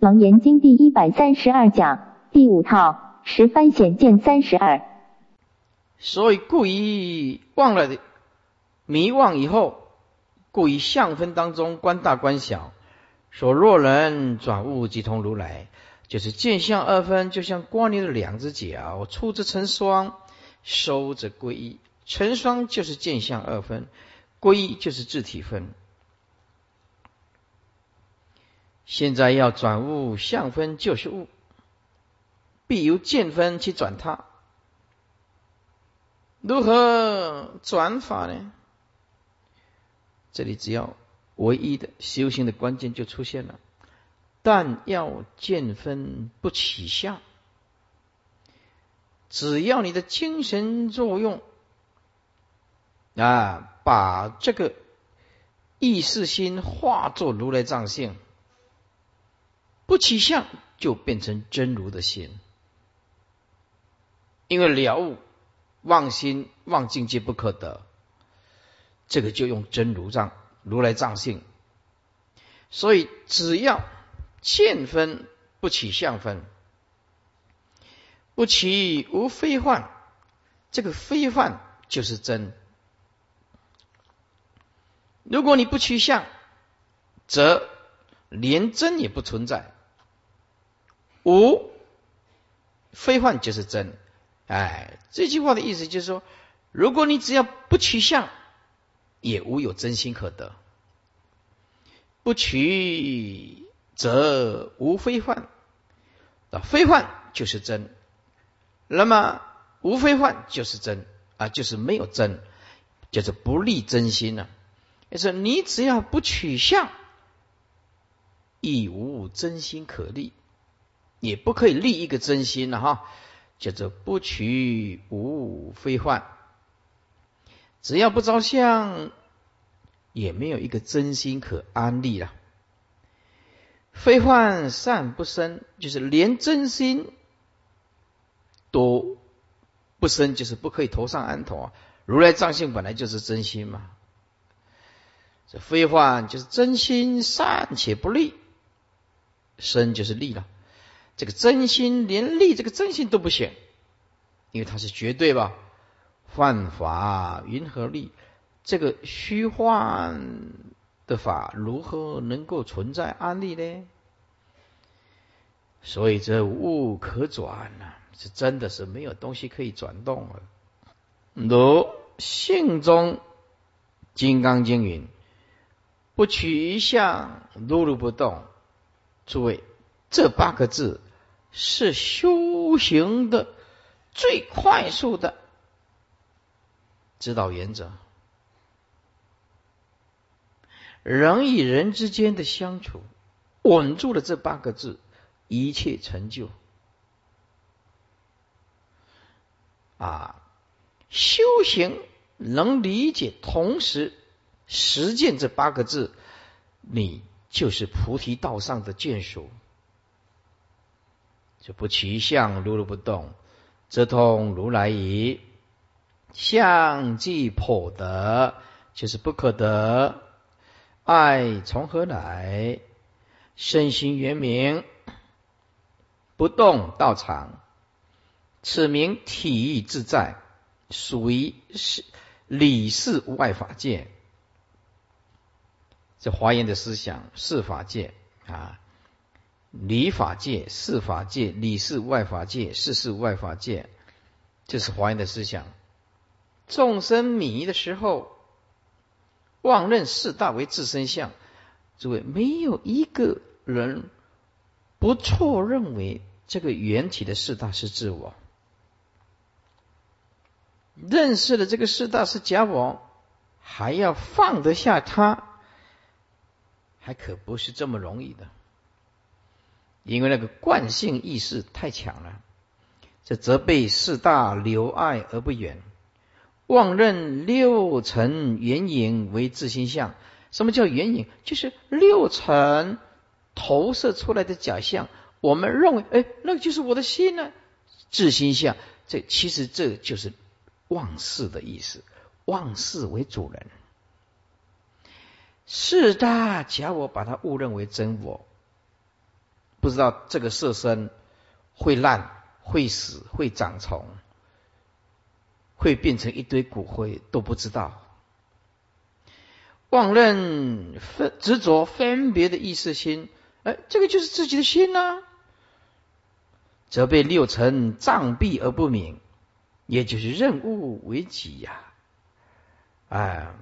楞严经第一百三十二讲第五套十番显见三十二。所以故意忘了的迷忘以后，故意相分当中观大观小，说若人转物即同如来，就是见相二分，就像光年的两只脚，出之成双，收则归一。成双就是见相二分，归一就是自体分。现在要转物相分就是物，必由见分去转它。如何转法呢？这里只要唯一的修行的关键就出现了，但要见分不起相。只要你的精神作用啊，把这个意识心化作如来藏性。不起相就变成真如的心，因为了悟妄心妄境界不可得，这个就用真如藏如来藏性。所以只要见分不起相分，不起无非幻，这个非幻就是真。如果你不取相，则连真也不存在。无非幻就是真，哎，这句话的意思就是说，如果你只要不取相，也无有真心可得。不取则无非幻，啊，非幻就是真，那么无非幻就是真啊，就是没有真，就是不立真心了。就是你只要不取相，亦无真心可立。也不可以立一个真心了哈，叫做不取无非幻，只要不着相，也没有一个真心可安立了。非幻善不生，就是连真心都不生，就是不可以头上安头啊。如来藏性本来就是真心嘛，这非幻就是真心善且不立，生就是立了。这个真心连立这个真心都不行，因为它是绝对吧？幻法云何立？这个虚幻的法如何能够存在安立呢？所以这物可转呐，是真的是没有东西可以转动了。如性中金刚经云：“不取一相，如如不动。”诸位，这八个字。是修行的最快速的指导原则。人与人之间的相处，稳住了这八个字，一切成就。啊，修行能理解，同时实践这八个字，你就是菩提道上的眷属。就不其相，如如不动，则通如来矣。相即破得，就是不可得。爱从何来？身心圆明，不动道场，此名体意自在，属于是理事无碍法界。这华严的思想是法界啊。理法界、事法界、理事外法界、事事外法界，这是华严的思想。众生迷的时候，妄认四大为自身相。诸位，没有一个人不错认为这个缘起的四大是自我，认识了这个四大是假我，还要放得下他，还可不是这么容易的。因为那个惯性意识太强了，这责备四大留爱而不远，妄认六尘缘影为自心相。什么叫缘影？就是六尘投射出来的假象。我们认为，哎，那个就是我的心呢，自心相。这其实这就是妄事的意思，妄事为主人。四大假我把它误认为真我。不知道这个色身会烂、会死、会长虫、会变成一堆骨灰，都不知道。妄认分执着分别的意识心，哎，这个就是自己的心呐，则被六尘障蔽而不明，也就是任物为己呀，哎，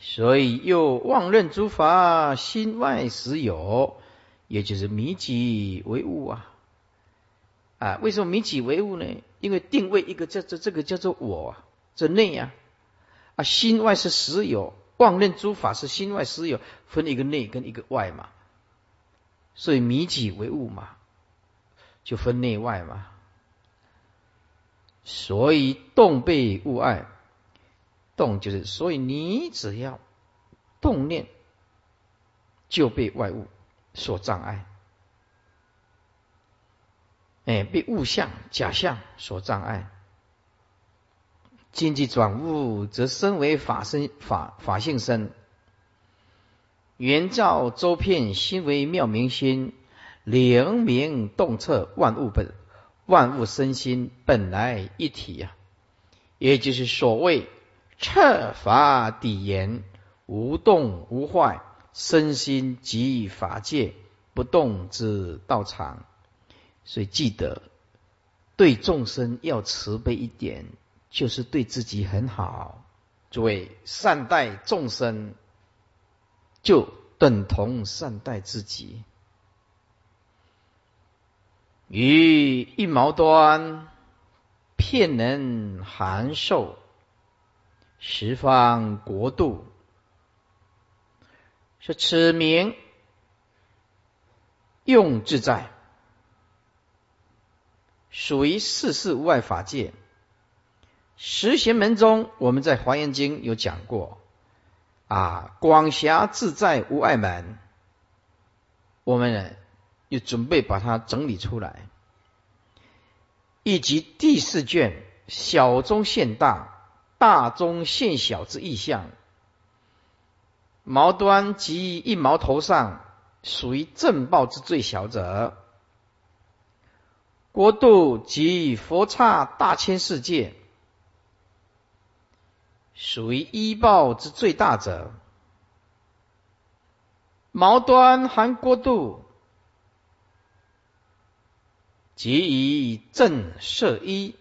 所以又妄认诸法心外实有，也就是迷己为物啊，啊，为什么迷己为物呢？因为定位一个叫做这个叫做我，这内呀，啊，心外是实有。妄认诸法是心外实有，分一个内跟一个外嘛，所以迷己为物嘛，就分内外嘛。所以动被物爱，动就是所以你只要动念，就被外物所障碍，哎，被物象假象所障碍。经济转物，则身为法身法法性身；圆照周遍，心为妙明心，灵明洞彻万物本，万物身心本来一体呀。也就是所谓彻法底言，无动无坏，身心即法界不动之道场。所以记得对众生要慈悲一点。就是对自己很好，诸位善待众生，就等同善待自己。于一毛端，骗人函授，十方国度，是此名用自在，属于世事无碍法界。十贤门中，我们在《华严经》有讲过啊，广狭自在无碍门。我们呢，又准备把它整理出来，以及第四卷小中现大，大中现小之意象。毛端及一毛头上，属于正报之最小者；国度及佛刹大千世界。属于医报之最大者，毛端含过度，即以正摄一，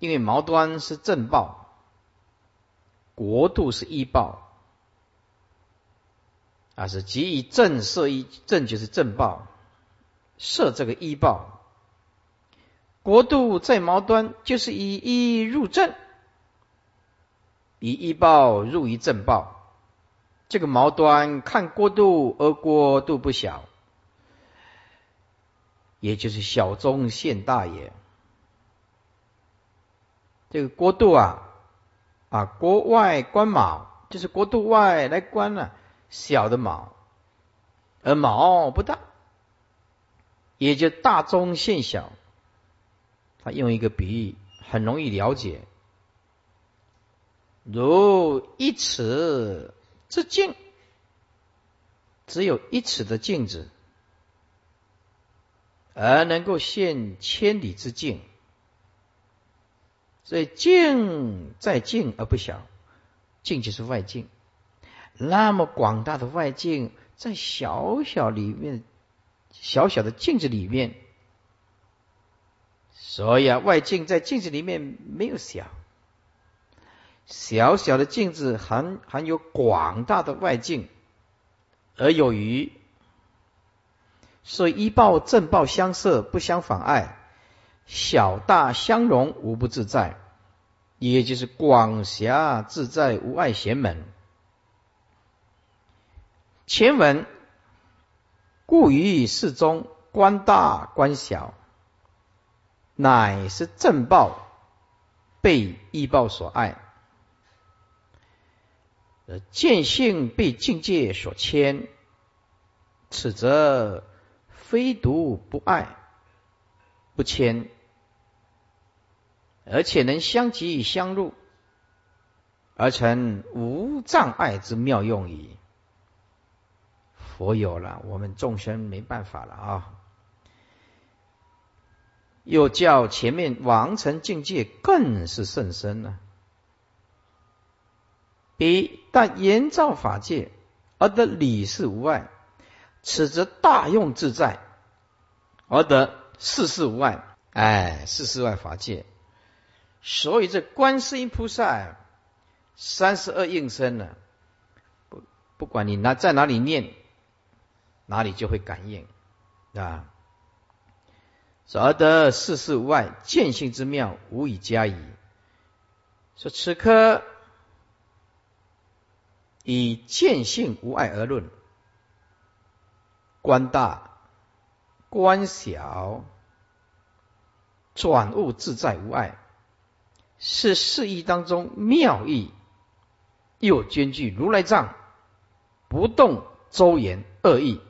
因为毛端是正报，国度是医报，啊是即以正摄一，正就是正报，摄这个一报，国度在毛端就是以一入正。以一报入于正报，这个毛端看过度而过度不小，也就是小中现大也。这个国度啊啊，国外观卯，就是国度外来观了小的卯，而卯不大，也就大中现小。他用一个比喻，很容易了解。如一尺之镜，只有一尺的镜子，而能够现千里之镜。所以镜在镜而不小，镜就是外境。那么广大的外境，在小小里面，小小的镜子里面，所以啊，外境在镜子里面没有小。小小的镜子含含有广大的外境，而有余，所以一报正报相摄，不相妨碍；小大相容，无不自在。也就是广狭自在，无碍贤门。前文故于世中，观大观小，乃是正报被异报所爱。见性被境界所牵，此则非独不爱不牵，而且能相即相入，而成无障碍之妙用矣。佛有了，我们众生没办法了啊。又叫前面王成境界更是甚深了，彼但言造法界而得理事无碍，此则大用自在而得事事无碍。哎，事事外法界，所以这观世音菩萨三十二应身呢，不不管你哪在哪里念，哪里就会感应啊。而得世事无碍见性之妙，无以加矣。说此刻以见性无碍而论，观大、观小、转物自在无碍，是事义当中妙义，又兼具如来藏不动周延二义，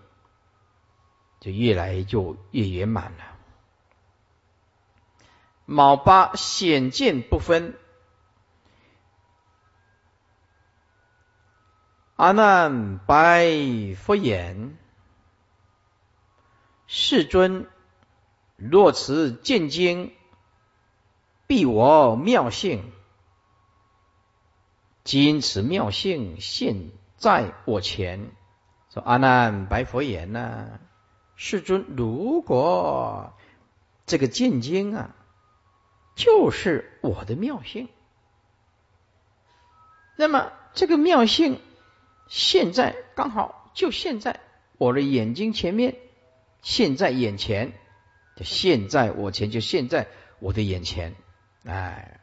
就越来就越圆满了。卯八显见不分，阿难白佛言：“世尊，若此见经，必我妙性。今此妙性现在我前。”说阿难白佛言呐，世尊，如果这个见经啊。就是我的妙性，那么这个妙性现在刚好就现在我的眼睛前面，现在眼前，就现在我前就现在我的眼前，哎，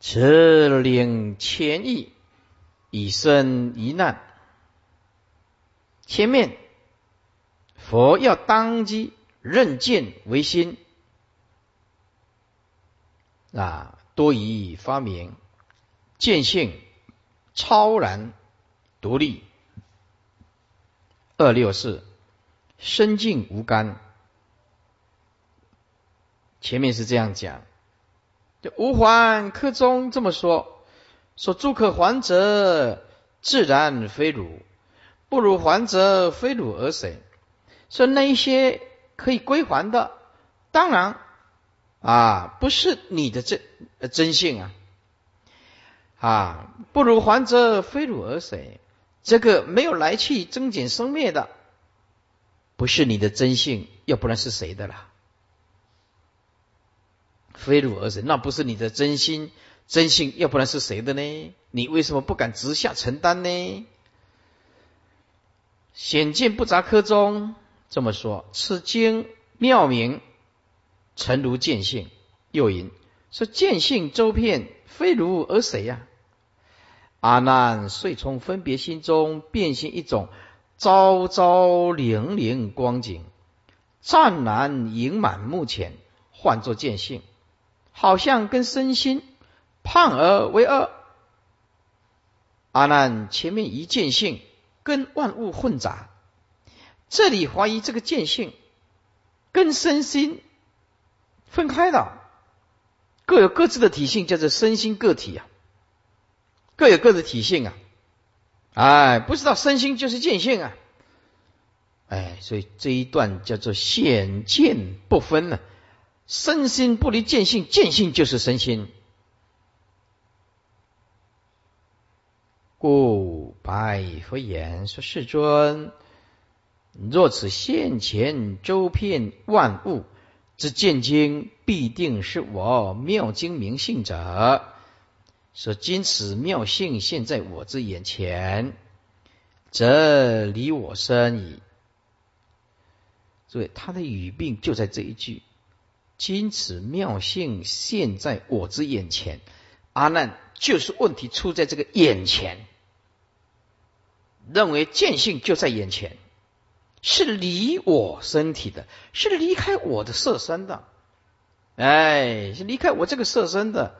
此领前意以生一难，前面佛要当机认见为心。啊，多以发明见性超然独立。二六四身静无干，前面是这样讲。就无还科中这么说：说诸可还者，自然非汝；不如还者，非汝而谁？说那一些可以归还的，当然。啊，不是你的真真性啊！啊，不如还则非汝而谁？这个没有来去、增减生灭的，不是你的真性，要不然是谁的啦？非汝而谁？那不是你的真心、真性，要不然是谁的呢？你为什么不敢直下承担呢？显见不杂科中这么说，此经妙名。诚如见性，又引说见性周遍，非如而谁呀？阿难遂从分别心中变现一种朝朝灵灵光景，湛然盈满目前，唤作见性，好像跟身心判而为二。阿难前面一见性跟万物混杂，这里怀疑这个见性跟身心。分开的，各有各自的体性，叫做身心个体啊，各有各的体性啊，哎，不知道身心就是见性啊，哎，所以这一段叫做显见不分呢，身心不离见性，见性就是身心。故白佛言说：“世尊，若此现前周遍万物。”之见经必定是我妙经明性者，说今此妙性现在我之眼前，则离我身矣。所以他的语病就在这一句：今此妙性现在我之眼前，阿难就是问题出在这个眼前，认为见性就在眼前。是离我身体的，是离开我的色身的，哎，是离开我这个色身的，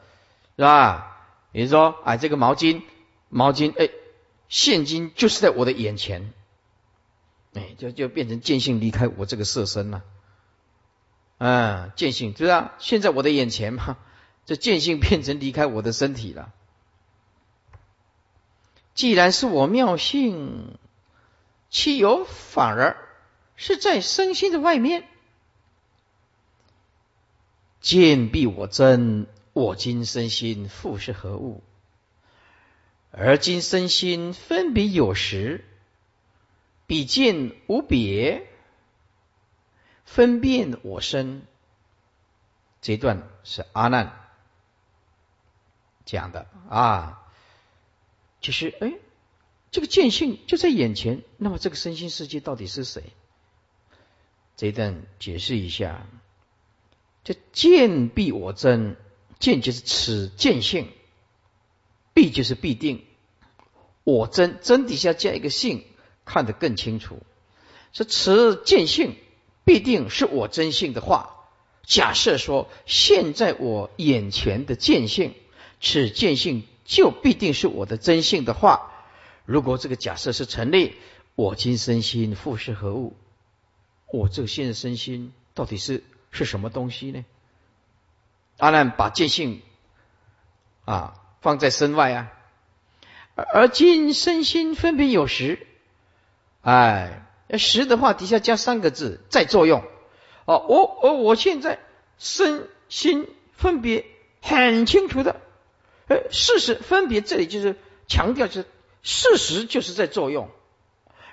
是吧？比如说，哎，这个毛巾，毛巾，哎，现金就是在我的眼前，哎，就就变成见性离开我这个色身了，嗯，见性，知道？现在我的眼前嘛，这见性变成离开我的身体了，既然是我妙性，其有反而是在身心的外面。见必我真，我今身心复是何物？而今身心分别有时，比见无别，分辨我身。这段是阿难讲的啊。其实，哎，这个见性就在眼前，那么这个身心世界到底是谁？这一段解释一下。这见必我真，见就是此见性，必就是必定。我真真底下加一个性，看得更清楚。说此见性必定是我真性的话，假设说现在我眼前的见性，此见性就必定是我的真性的话，如果这个假设是成立，我今身心复是何物？我这个现在身心到底是？是什么东西呢？阿难把见性啊放在身外啊，而今身心分别有时，哎，时的话底下加三个字在作用。哦，我我我现在身心分别很清楚的，而，事实分别这里就是强调是事实就是在作用，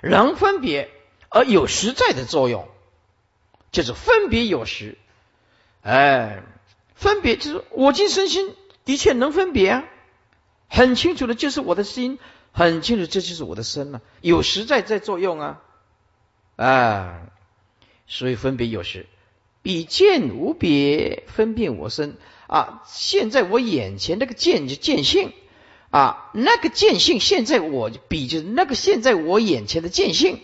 能分别而有实在的作用。就是分别有时，哎，分别就是我今身心的确能分别啊，很清楚的，就是我的心很清楚，这就是我的身了，有实在在作用啊，啊，所以分别有时，比见无别，分辨我身。啊。现在我眼前那个见就见性。啊，那个见性现在我比就是那个现在我眼前的见性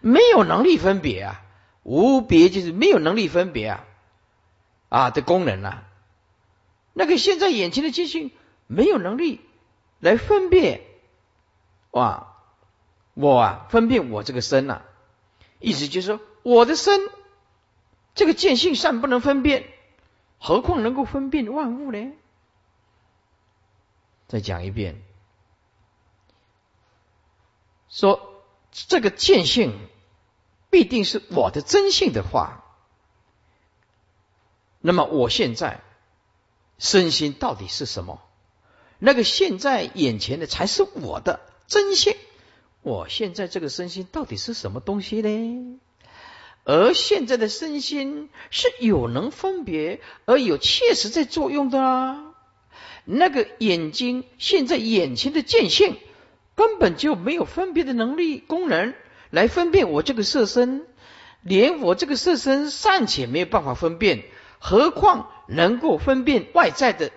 没有能力分别啊。无别就是没有能力分别啊。啊的功能啊，那个现在眼前的见性没有能力来分辨。哇，我啊分辨我这个身呐，意思就是说我的身这个见性善不能分辨，何况能够分辨万物呢？再讲一遍，说这个见性。必定是我的真性的话，那么我现在身心到底是什么？那个现在眼前的才是我的真性。我现在这个身心到底是什么东西呢？而现在的身心是有能分别而有切实在作用的啊。那个眼睛现在眼前的见性根本就没有分别的能力功能。来分辨我这个色身，连我这个色身尚且没有办法分辨，何况能够分辨外在的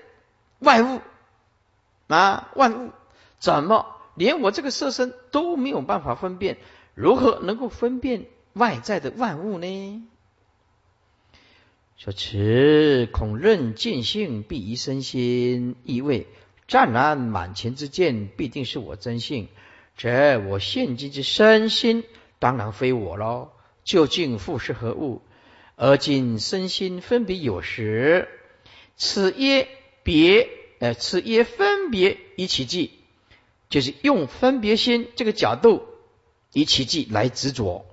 外物啊？万物怎么连我这个色身都没有办法分辨？如何能够分辨外在的万物呢？说此恐任见性必疑身心，意味湛然满前之见必定是我真性。这我现今之身心，当然非我喽。究竟复是何物？而今身心分别有时，此耶别，呃，此耶分别以其迹，就是用分别心这个角度以其迹来执着。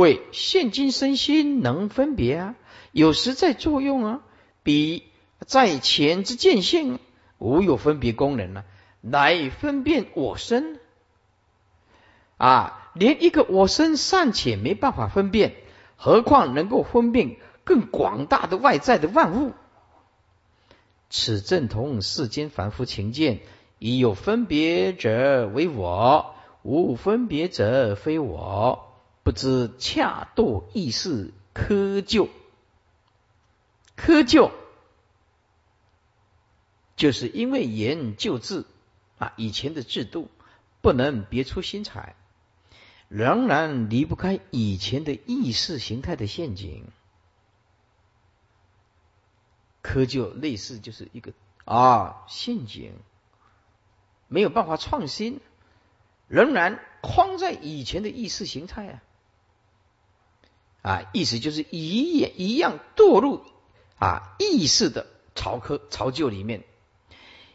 为现今身心能分别啊，有时在作用啊，比在前之见性无有分别功能呢。来分辨我身啊，连一个我身尚且没办法分辨，何况能够分辨更广大的外在的万物？此正同世间凡夫情见，已有分别者为我，无分别者非我。不知恰度意识窠臼，窠臼就是因为言就字。啊，以前的制度不能别出心裁，仍然离不开以前的意识形态的陷阱。窠臼类似就是一个啊陷阱，没有办法创新，仍然框在以前的意识形态啊。啊，意思就是一也一样堕入啊意识的巢窠巢臼里面。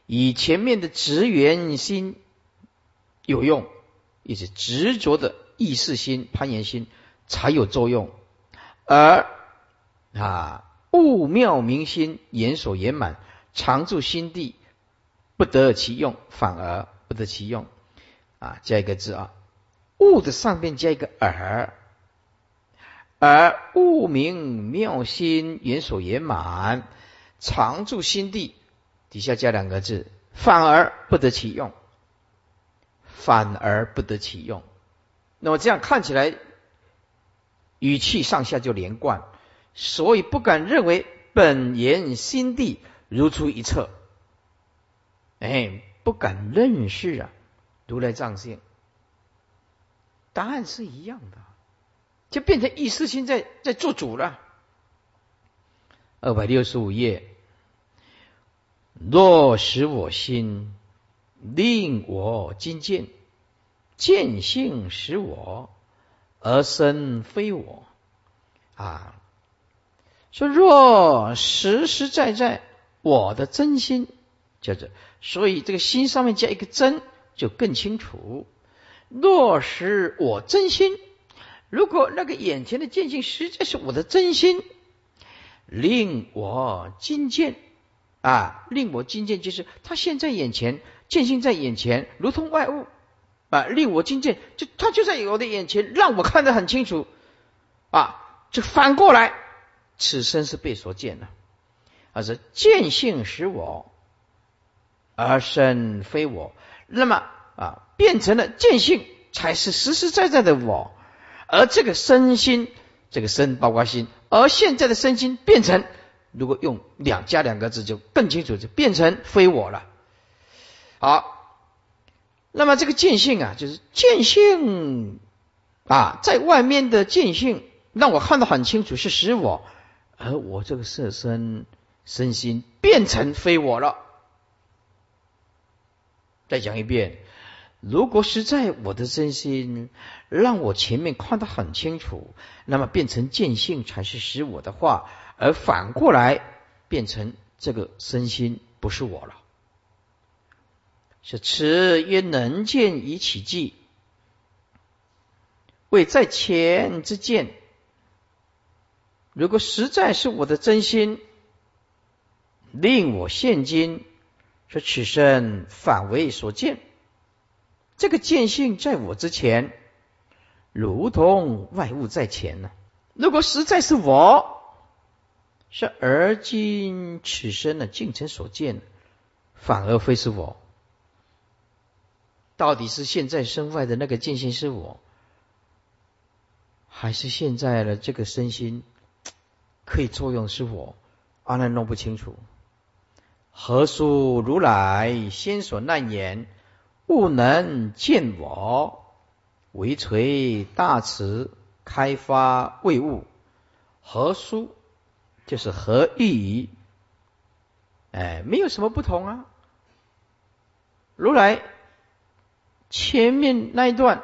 以前面的职员心有用，也是执着的意识心、攀岩心才有作用，而啊物妙明心言所圆满，常住心地，不得其用，反而不得其用。啊，加一个字啊，物的上面加一个耳，而物明妙心言所圆满，常住心地，底下加两个字，反而不得其用。反而不得其用，那么这样看起来，语气上下就连贯，所以不敢认为本言心地如出一辙，哎，不敢认识啊，如来藏性，答案是一样的，就变成意识心在在做主了。二百六十五页，若使我心。令我今见，见性使我，而身非我。啊，说若实实在在我的真心，叫做，所以这个心上面加一个真，就更清楚。若是我真心，如果那个眼前的见性实在是我的真心，令我今见啊，令我今见就是他现在眼前。见性在眼前，如同外物啊，令我今见，就他就在我的眼前，让我看得很清楚啊。就反过来，此身是被所见的，而是见性使我，而身非我。那么啊，变成了见性才是实实在在的我，而这个身心，这个身包括心，而现在的身心变成，如果用两加两个字就更清楚，就变成非我了。好，那么这个见性啊，就是见性啊，在外面的见性让我看得很清楚，是使我，而我这个色身身心变成非我了。再讲一遍，如果是在我的真心让我前面看得很清楚，那么变成见性才是使我的话，而反过来变成这个身心不是我了。是此曰能见以起计，为在前之见。如果实在是我的真心，令我现今说此身反为所见，这个见性在我之前，如同外物在前呢。如果实在是我，是而今此身呢，竟成所见，反而非是我。到底是现在身外的那个见性是我，还是现在的这个身心可以作用是我？阿难弄不清楚。何殊如来先所难言，不能见我，唯垂大慈开发未悟。何殊就是何意？哎，没有什么不同啊。如来。前面那一段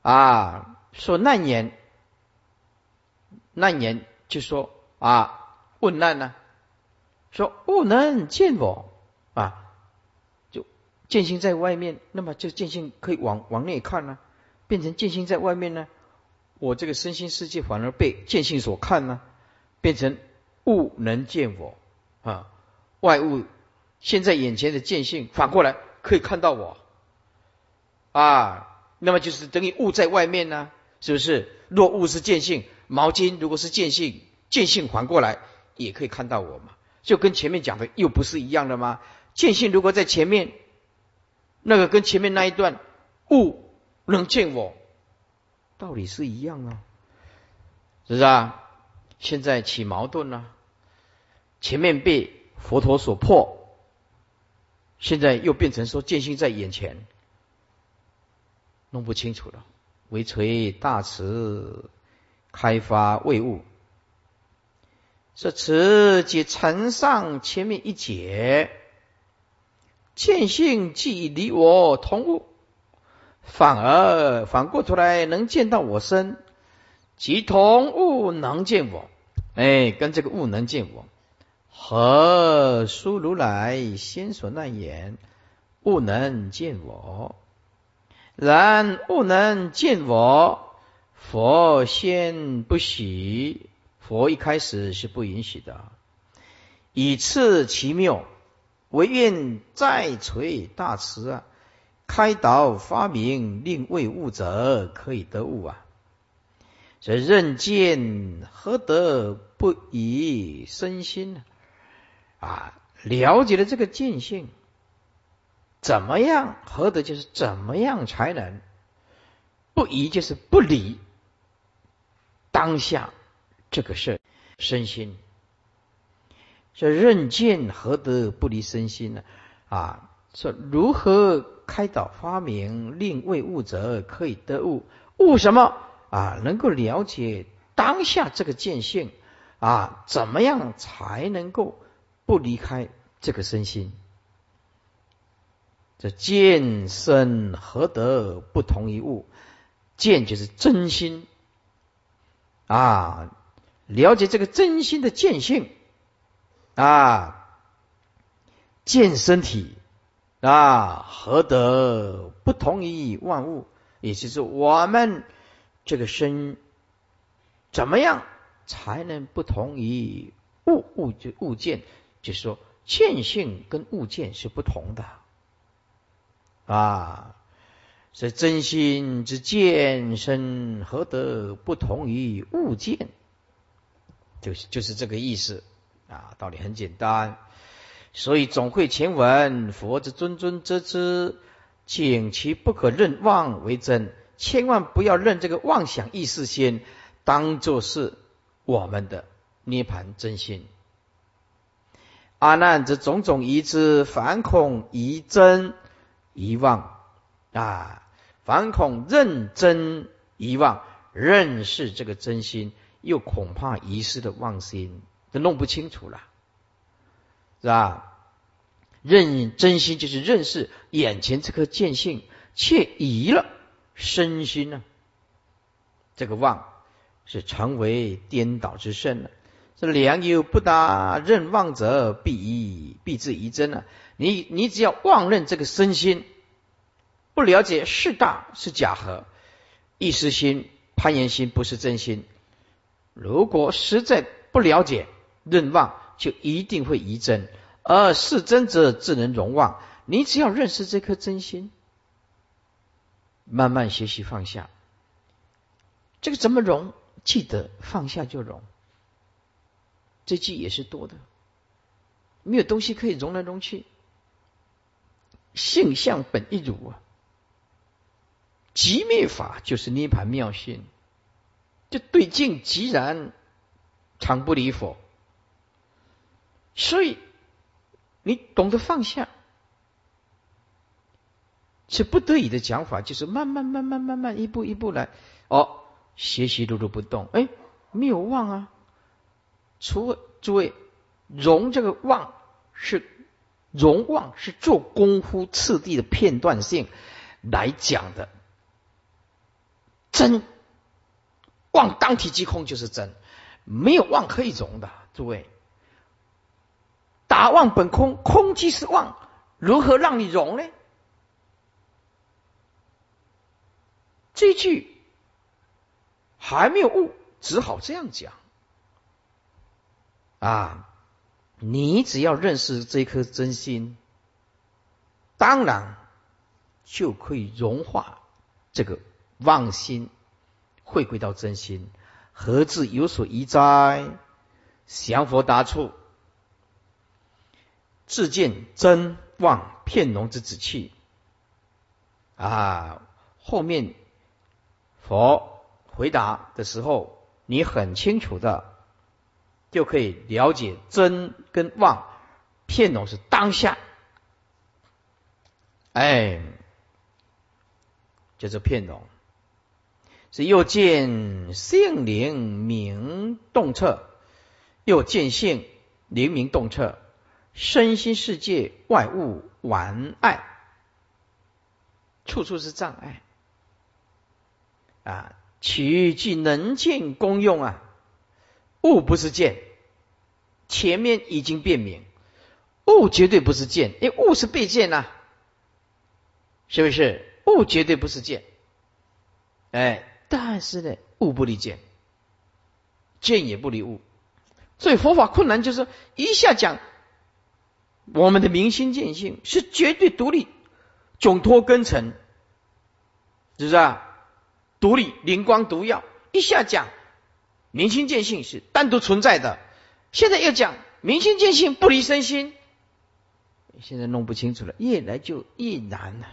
啊，说难言，难言就说啊，问难呢，说不能见我，见性在外面，那么就见性可以往往内看呢，变成见性在外面呢，我这个身心世界反而被见性所看呢，变成物能见我啊，外物现在眼前的见性反过来可以看到我。啊，那么就是等于物在外面呢，是不是？若物是见性，毛巾如果是见性，见性反过来也可以看到我嘛，就跟前面讲的又不是一样的吗？见性如果在前面，那个跟前面那一段物能见我，道理是一样啊，是不是啊？现在起矛盾了，前面被佛陀所破，现在又变成说见性在眼前。弄不清楚了，为垂大慈开发未悟，这慈即承上前面一解，见性即离我同物，反而反过头来能见到我身，即同物能见我，哎，跟这个物能见我，何殊如来先所难言，物能见我。然物能见我，佛先不许。佛一开始是不允许的。以次其妙，唯愿再垂大慈啊！开导发明，令为物者可以得物啊！这任见何得不以身心呢？啊，了解了这个见性，怎么样？何得就是怎么样才能不疑？就是不理当下这个事身心。这任见何得不离身心呢？啊，说如何开导发明，令为物者可以得物？物什么？啊，能够了解当下这个见性啊，怎么样才能够不离开这个身心？这见身何得不同于物？见就是真心啊，了解这个真心的见性。啊，见身体啊，何得不同于万物？也就是我们这个身怎么样才能不同于物？物就物件，就是说见性跟物件是不同的啊。所以真心之见身，何得不同于物件？就是就是这个意思。啊，道理很简单，所以总会前文佛之尊尊之之，请其不可认妄为真，千万不要认这个妄想意识先当做是我们的涅盘真心。阿难则种种疑之，反恐疑真疑妄啊，反恐认真疑妄，认识这个真心，又恐怕遗失的妄心。都弄不清楚了，是吧？认真心就是认识眼前这颗见性，却移了身心呢。这个妄是成为颠倒之身了。这良友不达认妄者，必疑必自疑真了。你你只要妄认这个身心，不了解是大是假合，一时心、攀岩心不是真心。如果实在不了解，认妄就一定会疑真，而是真者自能容妄。你只要认识这颗真心，慢慢学习放下。这个怎么容？记得放下就容。这句也是多的，没有东西可以容来容去。性相本一如啊，极灭法就是涅盘妙性，这对境即然，常不离佛。所以，你懂得放下，是不得已的讲法，就是慢慢、慢慢、慢慢，一步一步来。哦，学习如如不动，哎，没有忘啊。除了诸位，容这个忘是容忘，是做功夫次第的片段性来讲的。真忘当体即空就是真，没有忘可以容的，诸位。打妄本空，空即是妄，如何让你容呢？这句还没有悟，只好这样讲啊！你只要认识这颗真心，当然就可以融化这个妄心，回归到真心，何至有所疑哉？降佛答处。自见真妄片浓之子气啊！后面佛回答的时候，你很清楚的就可以了解真跟妄片浓是当下，哎，就是片浓，是又见性灵明动彻，又见性灵明动彻。身心世界外物玩爱，处处是障碍啊！取具能见功用啊，物不是见，前面已经辨明，物绝对不是见，因为物是被见呐，是不是？物绝对不是见。哎，但是呢，物不离见，见也不离物。所以佛法困难就是一下讲我们的明心见性是绝对独立、迥脱根尘，是不是啊？独立、灵光独耀。一下讲明心见性是单独存在的，现在又讲明心见性不离身心，现在弄不清楚了，越来就越难了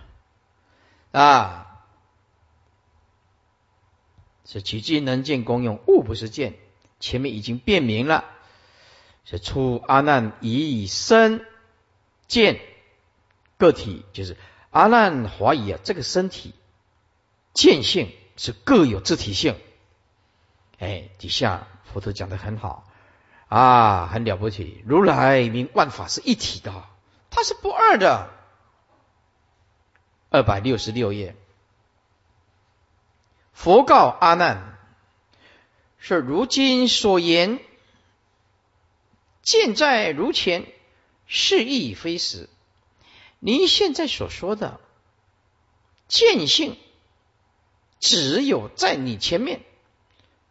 啊！是取机能见功用，物不是见，前面已经辨明了。是出阿难以身见个体，就是阿难怀疑啊，这个身体见性是各有自体性。哎，底下佛陀讲的很好啊，很了不起。如来明万法是一体的，它是不二的。二百六十六页，佛告阿难：是如今所言。见在如前，是亦非实。您现在所说的见性，只有在你前面，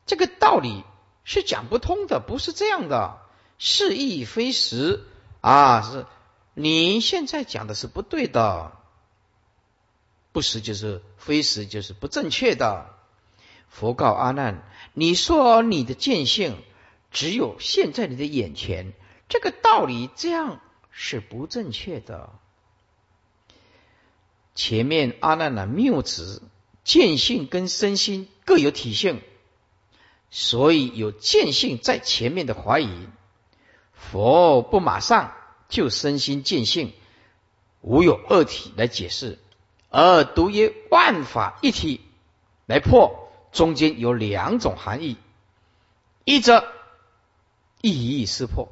这个道理是讲不通的，不是这样的。是亦非实啊！是你现在讲的是不对的，不实就是非实，就是不正确的。佛告阿难：你说你的见性。只有现在你的眼前，这个道理这样是不正确的。前面阿难的谬子见性跟身心各有体性，所以有见性在前面的怀疑，佛不马上就身心见性无有二体来解释，而独以万法一体来破，中间有两种含义，一则。意义失破，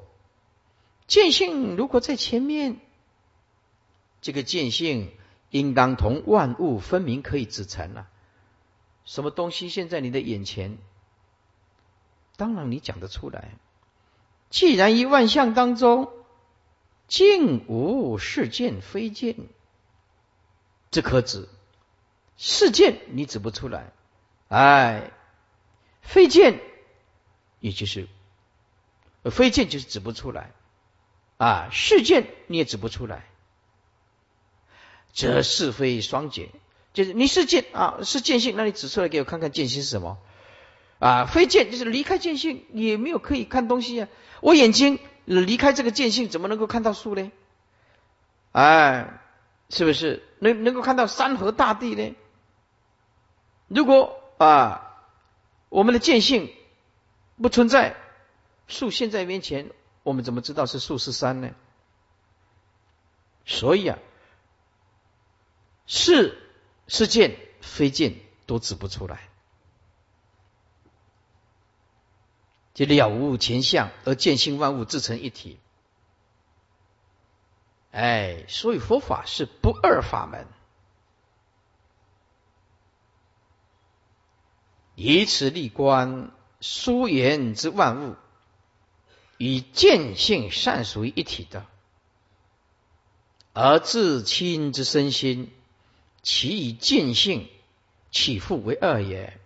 见性如果在前面，这个见性应当同万物分明可以指成了。什么东西现在你的眼前？当然你讲得出来。既然一万象当中，尽无是见非见，这可指是见你指不出来，哎，非见，也就是。非见就是指不出来啊，是见你也指不出来，则是非双解，就是你是见啊，是见性，那你指出来给我看看见性是什么啊？非见就是离开见性也没有可以看东西啊，我眼睛离开这个见性怎么能够看到树呢？哎，是不是能能够看到山河大地呢？如果啊，我们的见性不存在。树现在面前，我们怎么知道是数是三呢？所以啊，是是见非见都指不出来，就了无前相而见性万物自成一体。哎，所以佛法是不二法门，以此立观疏言之万物。与见性善属于一体的，而自亲之身心，其与见性起复为二也。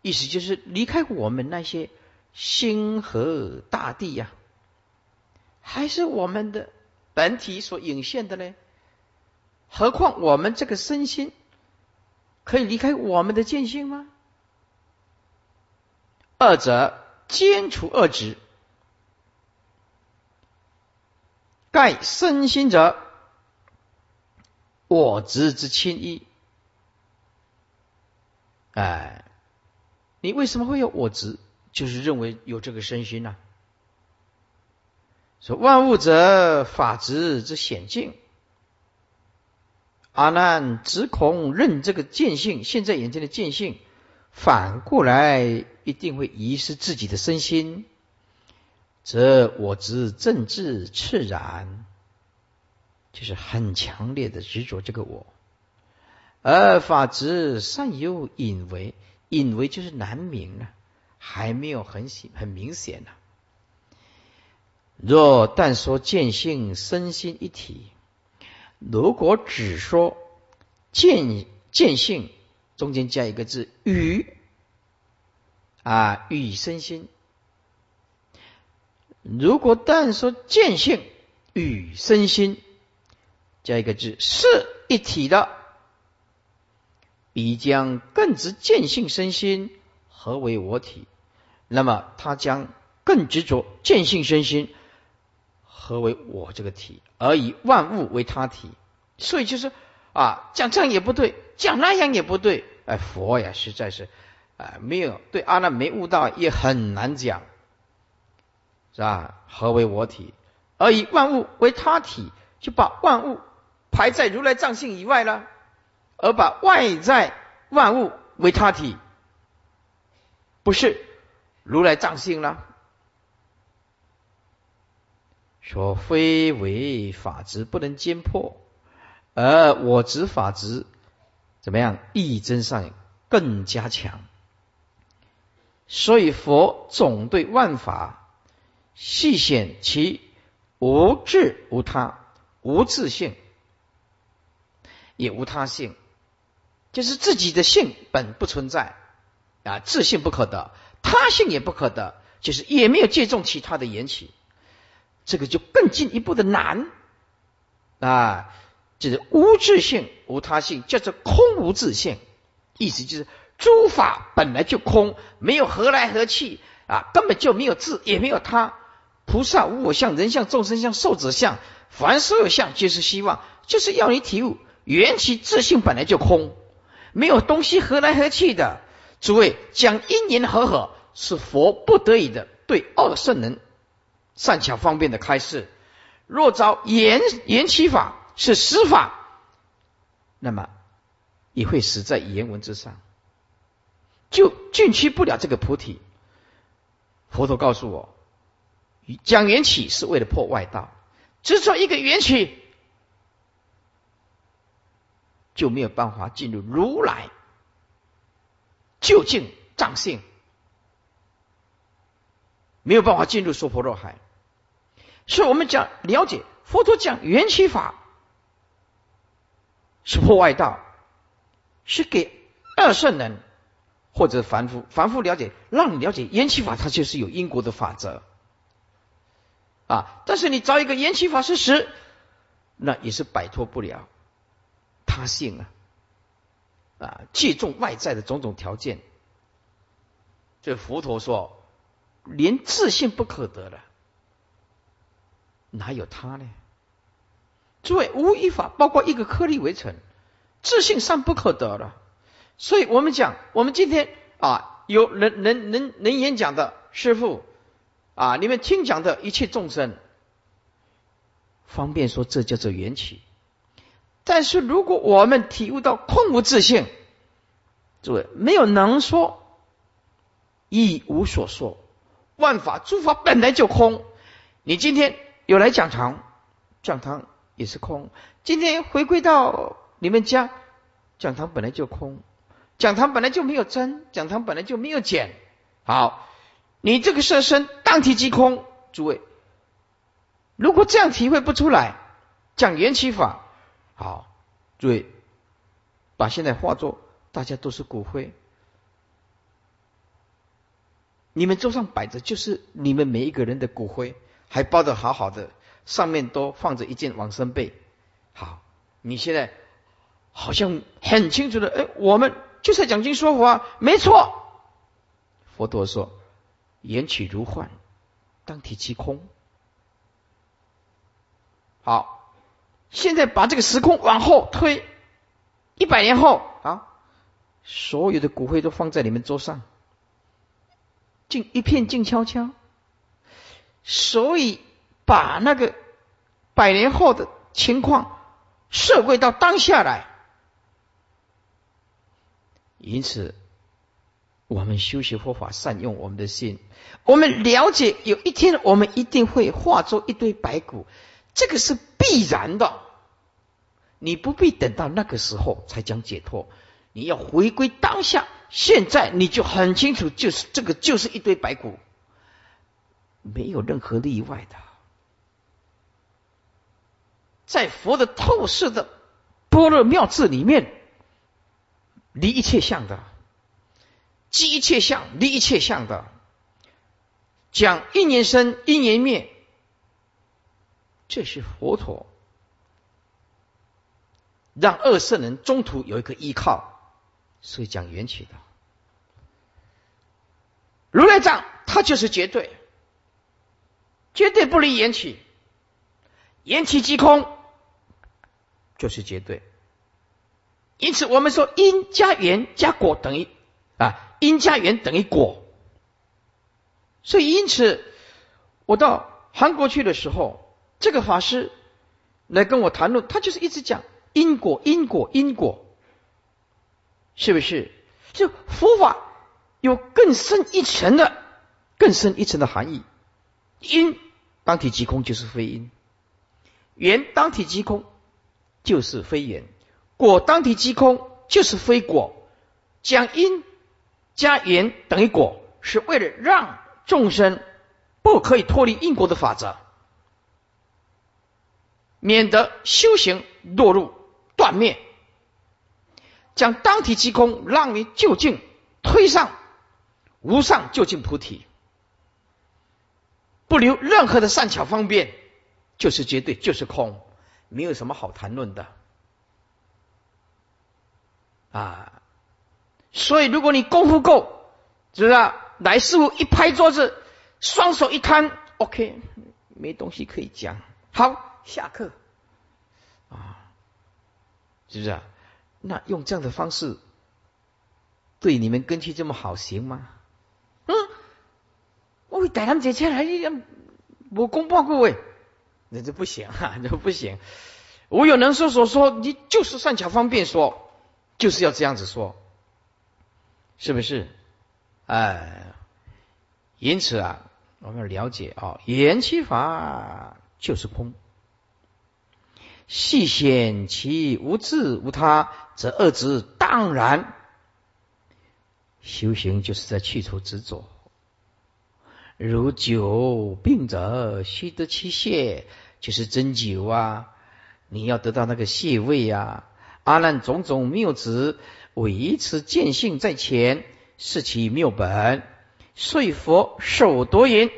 意思就是离开我们那些星河大地呀，还是我们的本体所影现的呢？何况我们这个身心可以离开我们的见性吗？二者兼除二执。盖身心者，我执之轻易。哎，你为什么会有我执？就是认为有这个身心呐。说万物者，法执之显境。阿难只恐认这个见性，现在眼前的见性，反过来一定会遗失自己的身心。则我执正治炽然，就是很强烈的执着这个我，而法执尚有隐为，隐为就是难明啊，还没有很显很明显呢。若但说见性身心一体，如果只说见见性中间加一个字与啊与身心。如果但说见性与身心加一个字是一体的，必将更知见性身心何为我体，那么他将更执着见性身心何为我这个体，而以万物为他体。所以就是啊，讲这样也不对，讲那样也不对。哎，佛呀，实在是啊，没有对阿难没悟到，也很难讲。是吧？何为我体？而以万物为他体，就把万物排在如来藏性以外了，而把外在万物为他体，不是如来藏性了。说非为法执不能兼破，而我执法执怎么样？义真上更加强。所以佛总对万法。细显其无智无他，无自性，也无他性，就是自己的性本不存在啊，自性不可得，他性也不可得，就是也没有借重其他的缘起，这个就更进一步的难啊，就是无自性无他性，叫做空无自性，意思就是诸法本来就空，没有何来何去啊，根本就没有自，也没有他。菩萨无我相、人相、众生相、寿者相，凡所有相皆是希望，就是要你体悟缘起自性本来就空，没有东西合来合去的。诸位讲因缘和合是佛不得已的对二圣人善巧方便的开示。若遭缘缘起法是实法，那么也会死在言文之上，就进去不了这个菩提。佛陀告诉我。讲缘起是为了破外道，执着一个缘起就没有办法进入如来究竟藏性，没有办法进入娑婆若海。所以我们讲了解佛陀讲缘起法是破外道，是给二圣人或者凡夫，凡夫了解，让你了解缘起法，它就是有因果的法则。啊！但是你找一个缘起法是实，那也是摆脱不了他性啊！啊，借重外在的种种条件，这佛陀说，连自信不可得了，哪有他呢？诸位，无一法，包括一个颗粒为尘，自信尚不可得了。所以我们讲，我们今天啊，有能能能能演讲的师傅。啊！你们听讲的一切众生，方便说这叫做缘起。但是如果我们体悟到空无自性，诸位没有能说，亦无所说，万法诸法本来就空。你今天有来讲堂，讲堂也是空。今天回归到你们家，讲堂本来就空，讲堂本来就没有增，讲堂本来就没有减。好。你这个色身当体即空，诸位，如果这样体会不出来，讲缘起法，好，诸位，把现在化作大家都是骨灰，你们桌上摆着就是你们每一个人的骨灰，还包的好好的，上面都放着一件往生被，好，你现在好像很清楚的，哎，我们就在讲经说法，没错，佛陀说。缘起如幻，当体即空。好，现在把这个时空往后推一百年后啊，所有的骨灰都放在你们桌上，静一片静悄悄。所以把那个百年后的情况设归到当下来，因此。我们修习佛法，善用我们的心。我们了解，有一天我们一定会化作一堆白骨，这个是必然的。你不必等到那个时候才讲解脱，你要回归当下。现在你就很清楚，就是这个就是一堆白骨，没有任何例外的。在佛的透视的般若妙智里面，离一切相的，即一切相，离一切相的，讲因缘生，因缘灭，这是佛陀让二圣人中途有一个依靠，所以讲缘起的。如来藏，它就是绝对，绝对不离缘起，缘起即空，就是绝对。因此，我们说因加缘加果等于啊，因加缘等于果。所以，因此我到韩国去的时候，这个法师来跟我谈论，他就是一直讲因果、因果、因果，是不是？就佛法有更深一层的、更深一层的含义。因当体即空就是非因，缘当体即空就是非缘。果当体即空，就是非果。讲因加缘等于果，是为了让众生不可以脱离因果的法则，免得修行落入断灭。将当体即空，让你就近推上无上就近菩提，不留任何的善巧方便，就是绝对，就是空，没有什么好谈论的。啊，所以如果你功夫够，是不是？来师傅一拍桌子，双手一摊，OK，没东西可以讲，好，下课。啊，是不是啊？那用这样的方式对你们根基这么好，行吗？嗯，我会带他们姐姐来，我公报各位，那就不行啊，那不行。我有能说所说，你就是善巧方便说。就是要这样子说，是不是？哎，因此啊，我们要了解啊，缘起法就是空，细显其无自无他，则二之当然。修行就是在去除执着，如酒病者须得其泻，就是针灸啊，你要得到那个穴位啊。阿难种种妙旨，维持见性在前，是其妙本。遂佛受多言，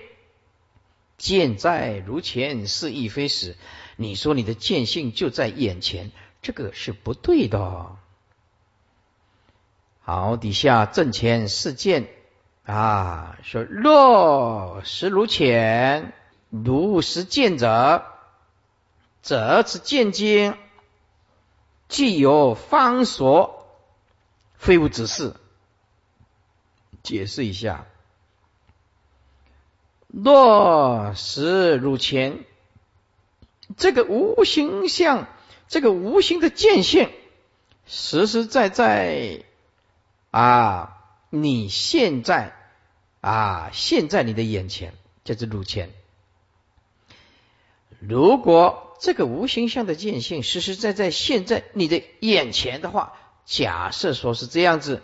见在如前，是亦非实。你说你的见性就在眼前，这个是不对的。好，底下正前是见啊，说若实如浅，如实见者，则此见经。既有方所，废物指示。解释一下：若实如前，这个无形相，这个无形的见性，实实在在啊，你现在啊，现在你的眼前，就是如前。如果这个无形象的见性，实实在在现在你的眼前的话，假设说是这样子，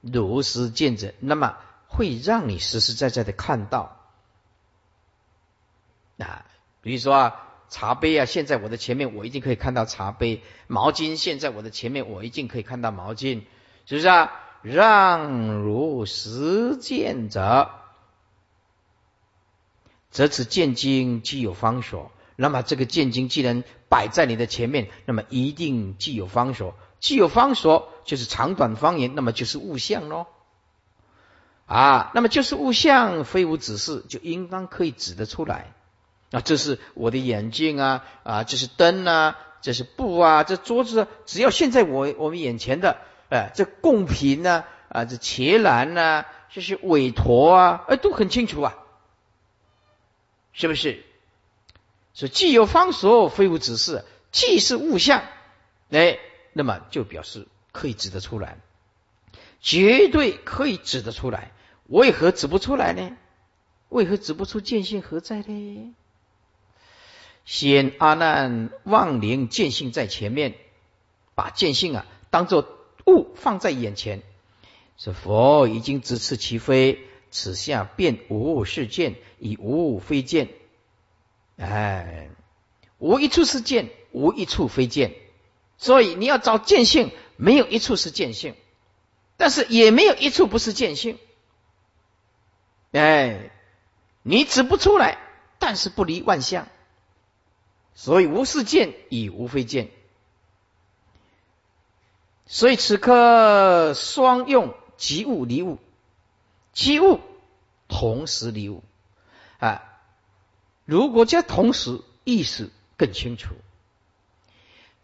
如实见者，那么会让你实实在在的看到啊，比如说啊，茶杯啊，现在我的前面我一定可以看到茶杯；毛巾现在我的前面我一定可以看到毛巾，是不是啊？让如实见者，则此见经既有方所。那么这个见经既然摆在你的前面，那么一定既有方所，既有方所就是长短方言，那么就是物象喽。啊，那么就是物象，非无指示，就应当可以指得出来。啊，这是我的眼镜啊，啊，这是灯啊，这是布啊，这桌子，只要现在我我们眼前的，哎，这贡品呢，啊，这茄篮呐，这是韦陀啊，哎，都很清楚啊，是不是？所以既有方所，非无指示，既是物象，哎，那么就表示可以指得出来，绝对可以指得出来。为何指不出来呢？为何指不出见性何在呢？先阿难妄灵见性在前面，把见性啊当做物放在眼前，是佛已经直斥其非，此下便无物是见，以无物非见。哎，无一处是见，无一处非见，所以你要找见性，没有一处是见性，但是也没有一处不是见性。哎，你指不出来，但是不离万象，所以无是见以无非见。所以此刻双用即物离物，即物同时离物啊。如果加同时，意思更清楚。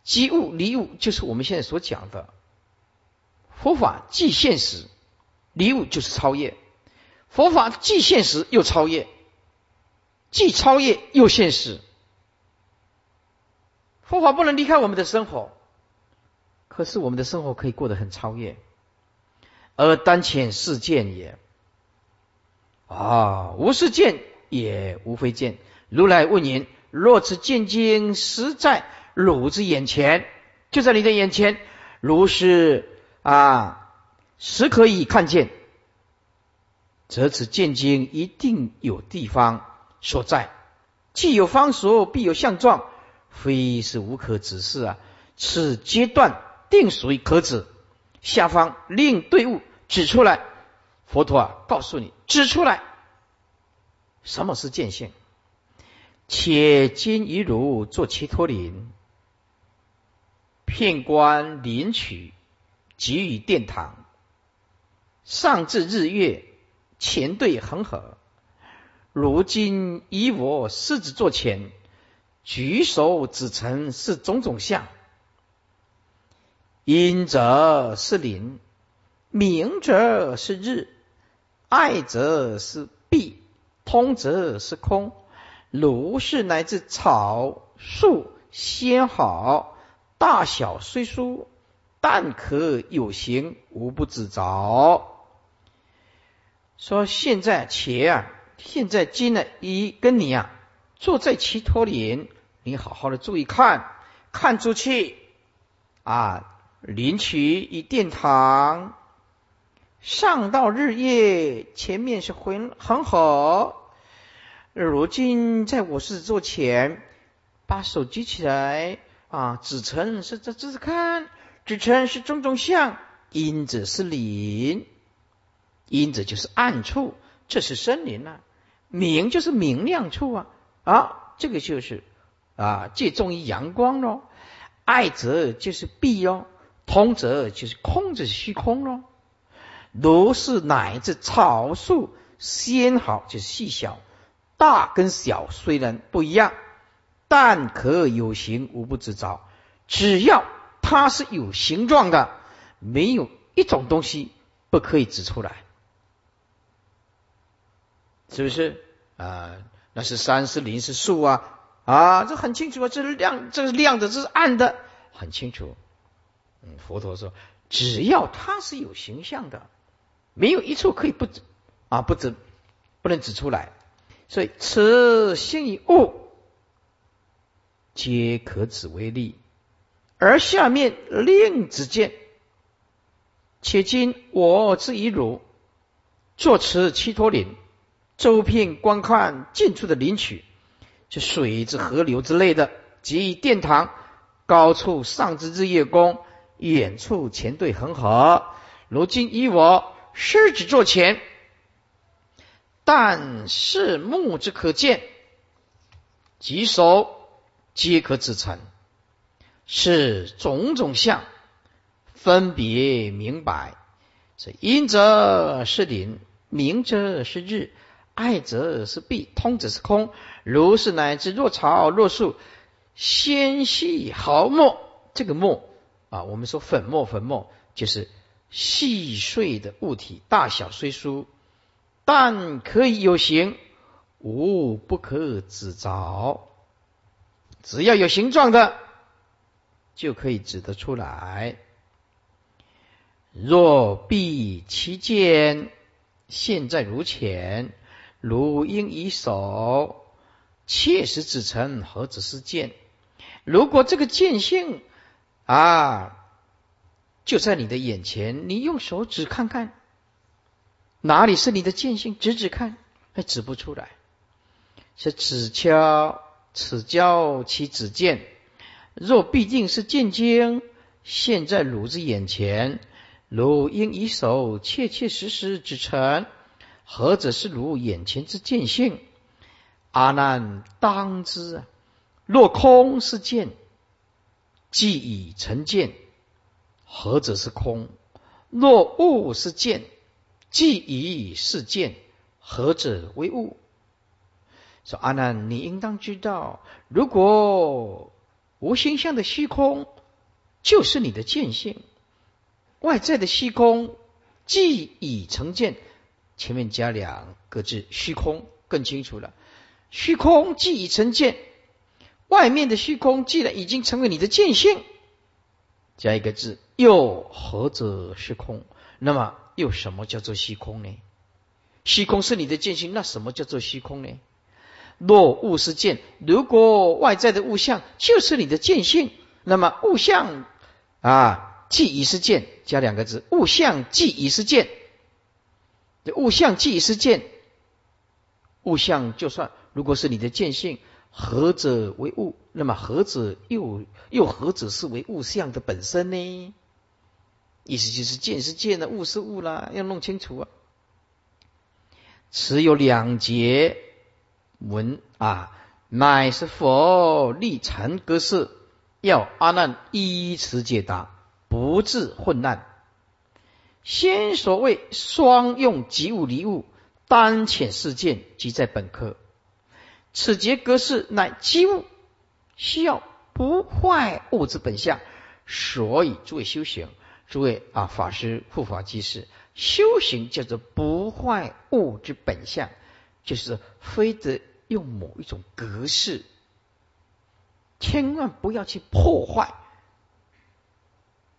即物离物就是我们现在所讲的佛法，既现实，离物就是超越。佛法既现实又超越，既超越又现实。佛法不能离开我们的生活。可是我们的生活可以过得很超越，而当前是见也啊，无是见也无非见。如来问言：若此见经实在汝之眼前，就在你的眼前，如是啊，实可以看见，则此见经一定有地方所在，既有方所，必有相状，非是无可指示啊。此阶段。定属于可指，下方令队伍指出来。佛陀啊，告诉你指出来，什么是见性？且今一如作其托林，片观林曲，给予殿堂，上至日月，前对恒河。如今以我狮子座前，举手指成是种种相。阴则是灵，明则是日，爱则是弊，通则是空。如是乃至草树仙好，大小虽殊，但可有形，无不自着。说现在且啊，现在今呢，一跟你啊，坐在齐托林，你好好的注意看，看出去啊。临取以殿堂，上到日夜，前面是浑很好。如今在我是座前，把手举起来啊，子成是这这是看，子成是种种相，因者是灵，因者就是暗处，这是森林啊，明就是明亮处啊，啊，这个就是啊，借重于阳光喽，爱则就是闭哦。通则就是空，就是虚空咯。如是乃至草树纤毫，就是细小；大跟小虽然不一样，但可有形，无不知着。只要它是有形状的，没有一种东西不可以指出来，是不是啊？那是山，是林，是树啊啊！这很清楚啊，这是亮，这是亮的，这是暗的，很清楚。嗯，佛陀说，只要它是有形象的，没有一处可以不指啊，不指不能指出来。所以，此心以物皆可指为例。而下面另指见，且今我之以汝作持七托林，周遍观看近处的林曲，这水之河流之类的，及殿堂高处上之日月宫。远处前对恒河，如今以我狮子座前，但是目之可见，棘手皆可指成，是种种相，分别明白。是阴则是灵，明则是日，爱则是闭，通则是空。如是乃至若草若树，纤细毫末，这个末。啊，我们说粉末，粉末就是细碎的物体，大小虽疏，但可以有形，无不可指着。只要有形状的，就可以指得出来。若必其见，现在如前，如应以手，切实指成，何止是见？如果这个见性。啊，就在你的眼前，你用手指看看，哪里是你的见性？指指看，还指不出来。是指敲，此教其子见。若必定是见经，现在汝之眼前，如应以手切切实实之成，何者是如眼前之见性？阿难当知，若空是见，即已成见，何者是空？若物是见，即已是见，何者为物？说阿难，你应当知道，如果无形象的虚空就是你的见性。外在的虚空既已成见，前面加两个字“虚空”更清楚了。虚空既已成见，外面的虚空既然已经成为你的见性，加一个字“又何者是空”？那么又什么叫做虚空呢？虚空是你的见性，那什么叫做虚空呢？若物是见，如果外在的物象就是你的见性，那么物象啊。即已是见，加两个字，物象即已是见。物象即已是见，物象就算如果是你的见性，何者为物？那么何者又又何者是为物象的本身呢？意思就是见是见的，物是物啦，要弄清楚啊。此有两节文啊，乃是佛立禅格式，要阿难依此解答。不致混乱。先所谓双用即物离物，单浅事件即在本科。此节格式乃即物，需要不坏物之本相。所以诸位修行，诸位啊法师护法居士，修行叫做不坏物之本相，就是非得用某一种格式，千万不要去破坏。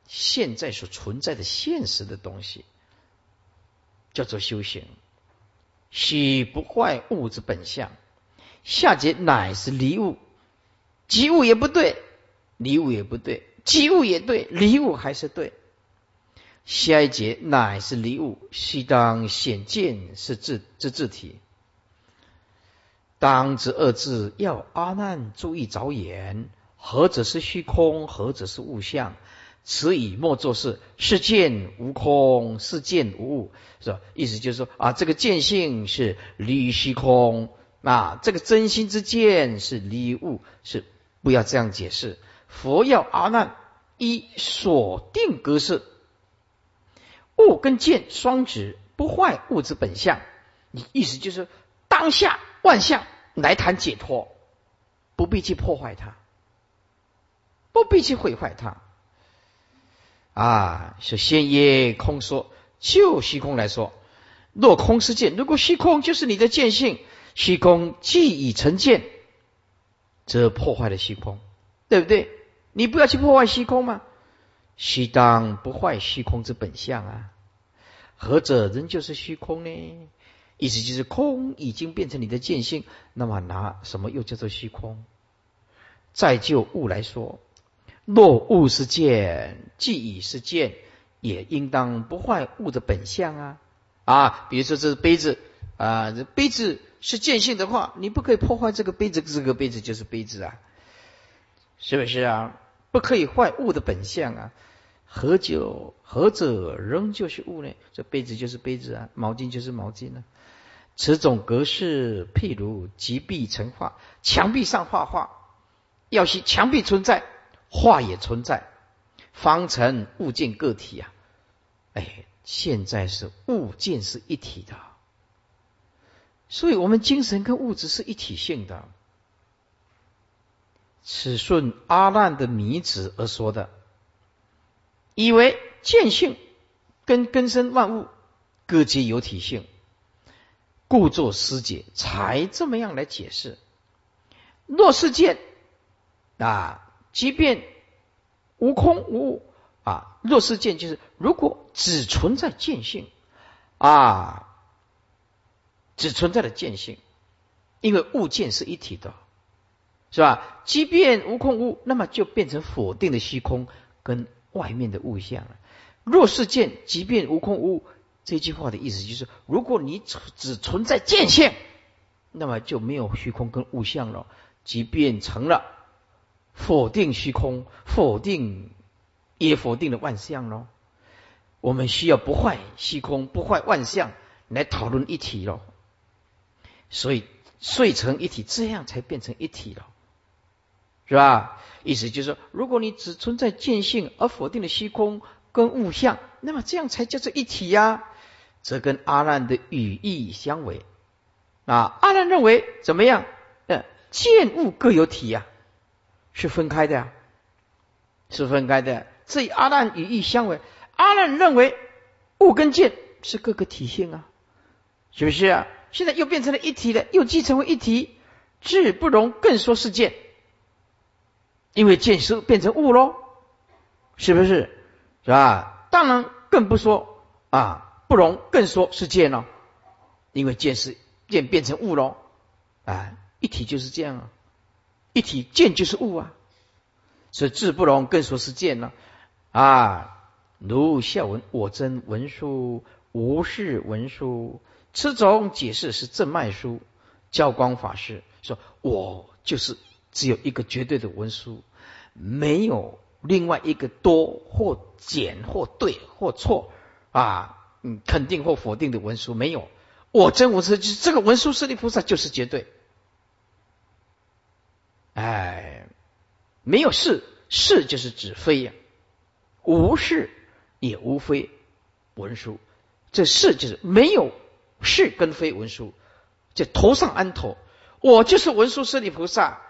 现在所存在的现实的东西，叫做修行。喜不坏物之本相，下节乃是离物，即物也不对，离物也不对，即物也对，离物还是对。下一节乃是离物，须当显见是字之字体。当知二字要阿难注意着眼，何者是虚空，何者是物象？此以莫作事，是见无空，是见无物，是吧？意思就是说啊，这个见性是离虚空，啊，这个真心之见是离物，是不要这样解释。佛要阿难一锁定格式，物跟见双指，不坏物之本相。你意思就是当下万象来谈解脱，不必去破坏它，不必去毁坏它。啊，是先耶空说，就虚空来说，若空是见，如果虚空就是你的见性，虚空既已成见，则破坏了虚空，对不对？你不要去破坏虚空嘛，须当不坏虚空之本相啊，何者仍旧是虚空呢？意思就是空已经变成你的见性，那么拿什么又叫做虚空？再就物来说。若物是见，即已是见，也应当不坏物的本相啊！啊，比如说这是杯子啊，这杯子是见性的话，你不可以破坏这个杯子，这个杯子就是杯子啊，是不是啊？不可以坏物的本相啊！何久何者仍旧是物呢？这杯子就是杯子啊，毛巾就是毛巾呢。此种格式，譬如极壁成画，墙壁上画画，要是墙壁存在。画也存在，方成物件个体啊！哎，现在是物件是一体的，所以我们精神跟物质是一体性的。此顺阿难的迷子而说的，以为见性跟根生万物各皆有体性，故作师解，才这么样来解释。若是见啊。即便无空无物啊，若是见，就是如果只存在见性啊，只存在的见性，因为物见是一体的，是吧？即便无空无，那么就变成否定的虚空跟外面的物象了。若是见，即便无空无，这句话的意思就是，如果你只存在见性，那么就没有虚空跟物象了，即便成了。否定虚空，否定也否定了万象喽。我们需要不坏虚空、不坏万象来讨论一体了。所以碎成一体，这样才变成一体了，是吧？意思就是说，如果你只存在见性而否定了虚空跟物象，那么这样才叫做一体呀。这跟阿难的语义相违啊！阿难认为怎么样？呃，见物各有体呀，是分开的呀，是分开的。这与阿难语义相违。阿难认为物跟见是各个体现啊，是不是啊？现在又变成了一体了，又继承为一体，智不容更说是见，因为见是变成物喽，是不是？是吧？当然更不说啊，不容更说是见了，因为见是见变成物喽，啊，一体就是这样啊，一体见就是物啊，所以智不容更说是见了啊。如下文，我真文书，无是文书。此种解释是正脉书，教光法师说：“我就是只有一个绝对的文书，没有另外一个多或减或对或错啊，嗯，肯定或否定的文书没有。我真无是这个文殊师利菩萨就是绝对。哎，没有是是就是指非呀，无是也无非文书，这是就是没有。”是跟非文殊，就头上安头，我就是文殊师利菩萨。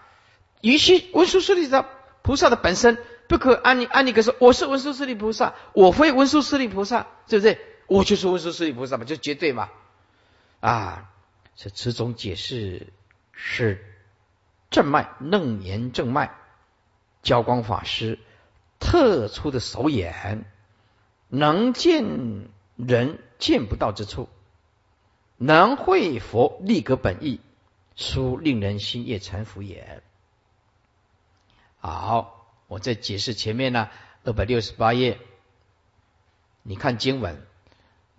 于是文殊师利的菩萨的本身不可安尼安尼，可说我是文殊师利菩萨，我非文殊师利菩萨，对不对？我就是文殊师利菩萨嘛，就绝对嘛。啊，这此种解释是正脉楞严正脉交光法师特殊的手眼，能见人见不到之处。能会佛立格本意，殊令人心悦禅服也。好，我再解释前面呢，二百六十八页，你看经文：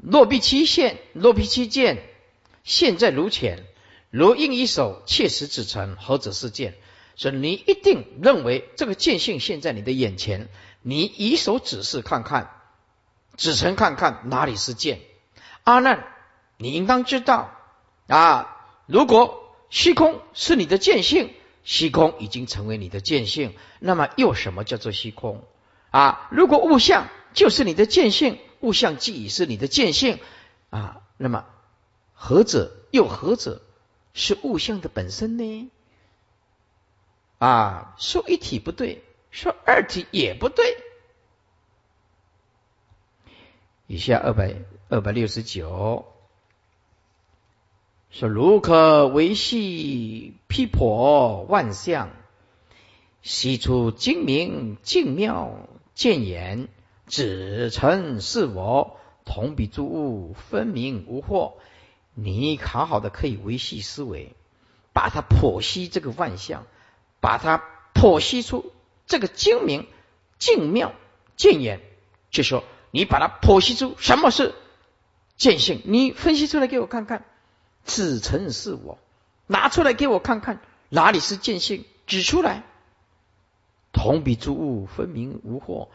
落必期现，若必期见，现在如浅，如应一手切实指成，何者是见？所以你一定认为这个见性现在你的眼前，你以手指示看看，指成看看哪里是见？阿难。你应当知道啊！如果虚空是你的见性，虚空已经成为你的见性，那么又什么叫做虚空啊？如果物象就是你的见性，物象既已是你的见性啊，那么何者又何者是物象的本身呢？啊，说一体不对，说二体也不对。以下二百二百六十九。说如可维系批破万象，悉出精明精妙见言，子成是我同比诸物分明无惑。你好好的可以维系思维，把它剖析这个万象，把它剖析出这个精明精妙见言，就说你把它剖析出什么是见性，你分析出来给我看看。此诚是我，拿出来给我看看，哪里是见性？指出来，同比诸物分明无惑，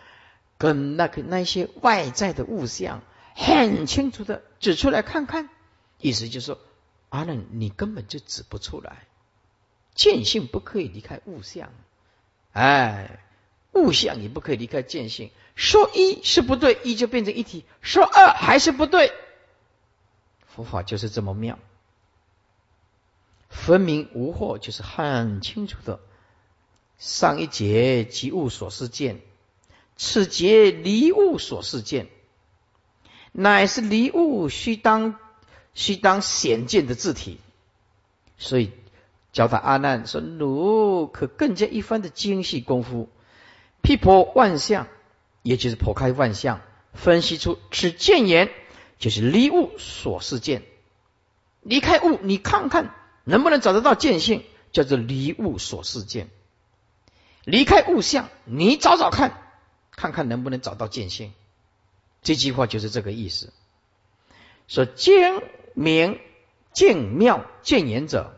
跟那个那些外在的物象很清楚的指出来看看。意思就是说，阿难，你根本就指不出来，见性不可以离开物象，哎，物象也不可以离开见性。说一是不对，一就变成一体；说二还是不对，佛法就是这么妙。分明无惑，就是很清楚的。上一节即物所示见，此节离物所示见，乃是离物须当须当显见的字体。所以教他阿难说：“汝可更加一番的精细功夫，辟破万象，也就是破开万象，分析出此见言就是离物所示见。离开物，你看看。”能不能找得到见性，叫做离物所示见。离开物象，你找找看，看看能不能找到见性。这句话就是这个意思。说精明精妙见言者，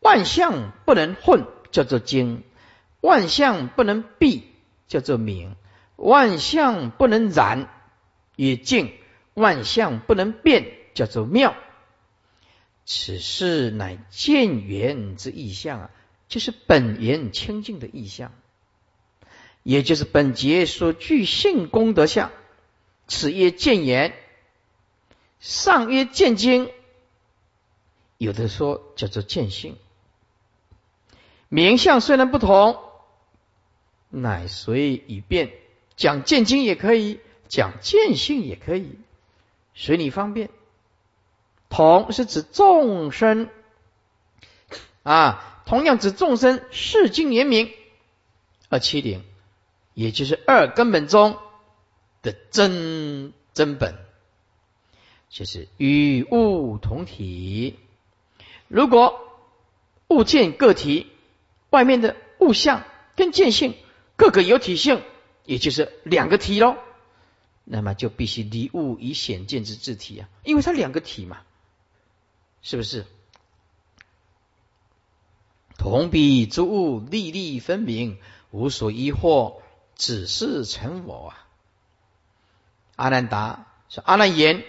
万象不能混，叫做精；万象不能蔽，叫做明；万象不能染，也静，万象不能变，叫做妙。此事乃见缘之意象啊，就是本源清净的意象，也就是本节所具性功德相。此曰见言，上曰见经，有的说叫做见性。名相虽然不同，乃随以变，讲见经也可以，讲见性也可以，随你方便。同是指众生啊，同样指众生世经言明二七零，也就是二根本中的真真本，就是与物同体。如果物见个体。外面的物象跟见性各个有体性，也就是两个体喽。那么就必须离物以显见之自体啊，因为它两个体嘛，是不是？同彼诸物粒粒分明，无所疑惑，只是成我啊。阿难达说：“阿难言，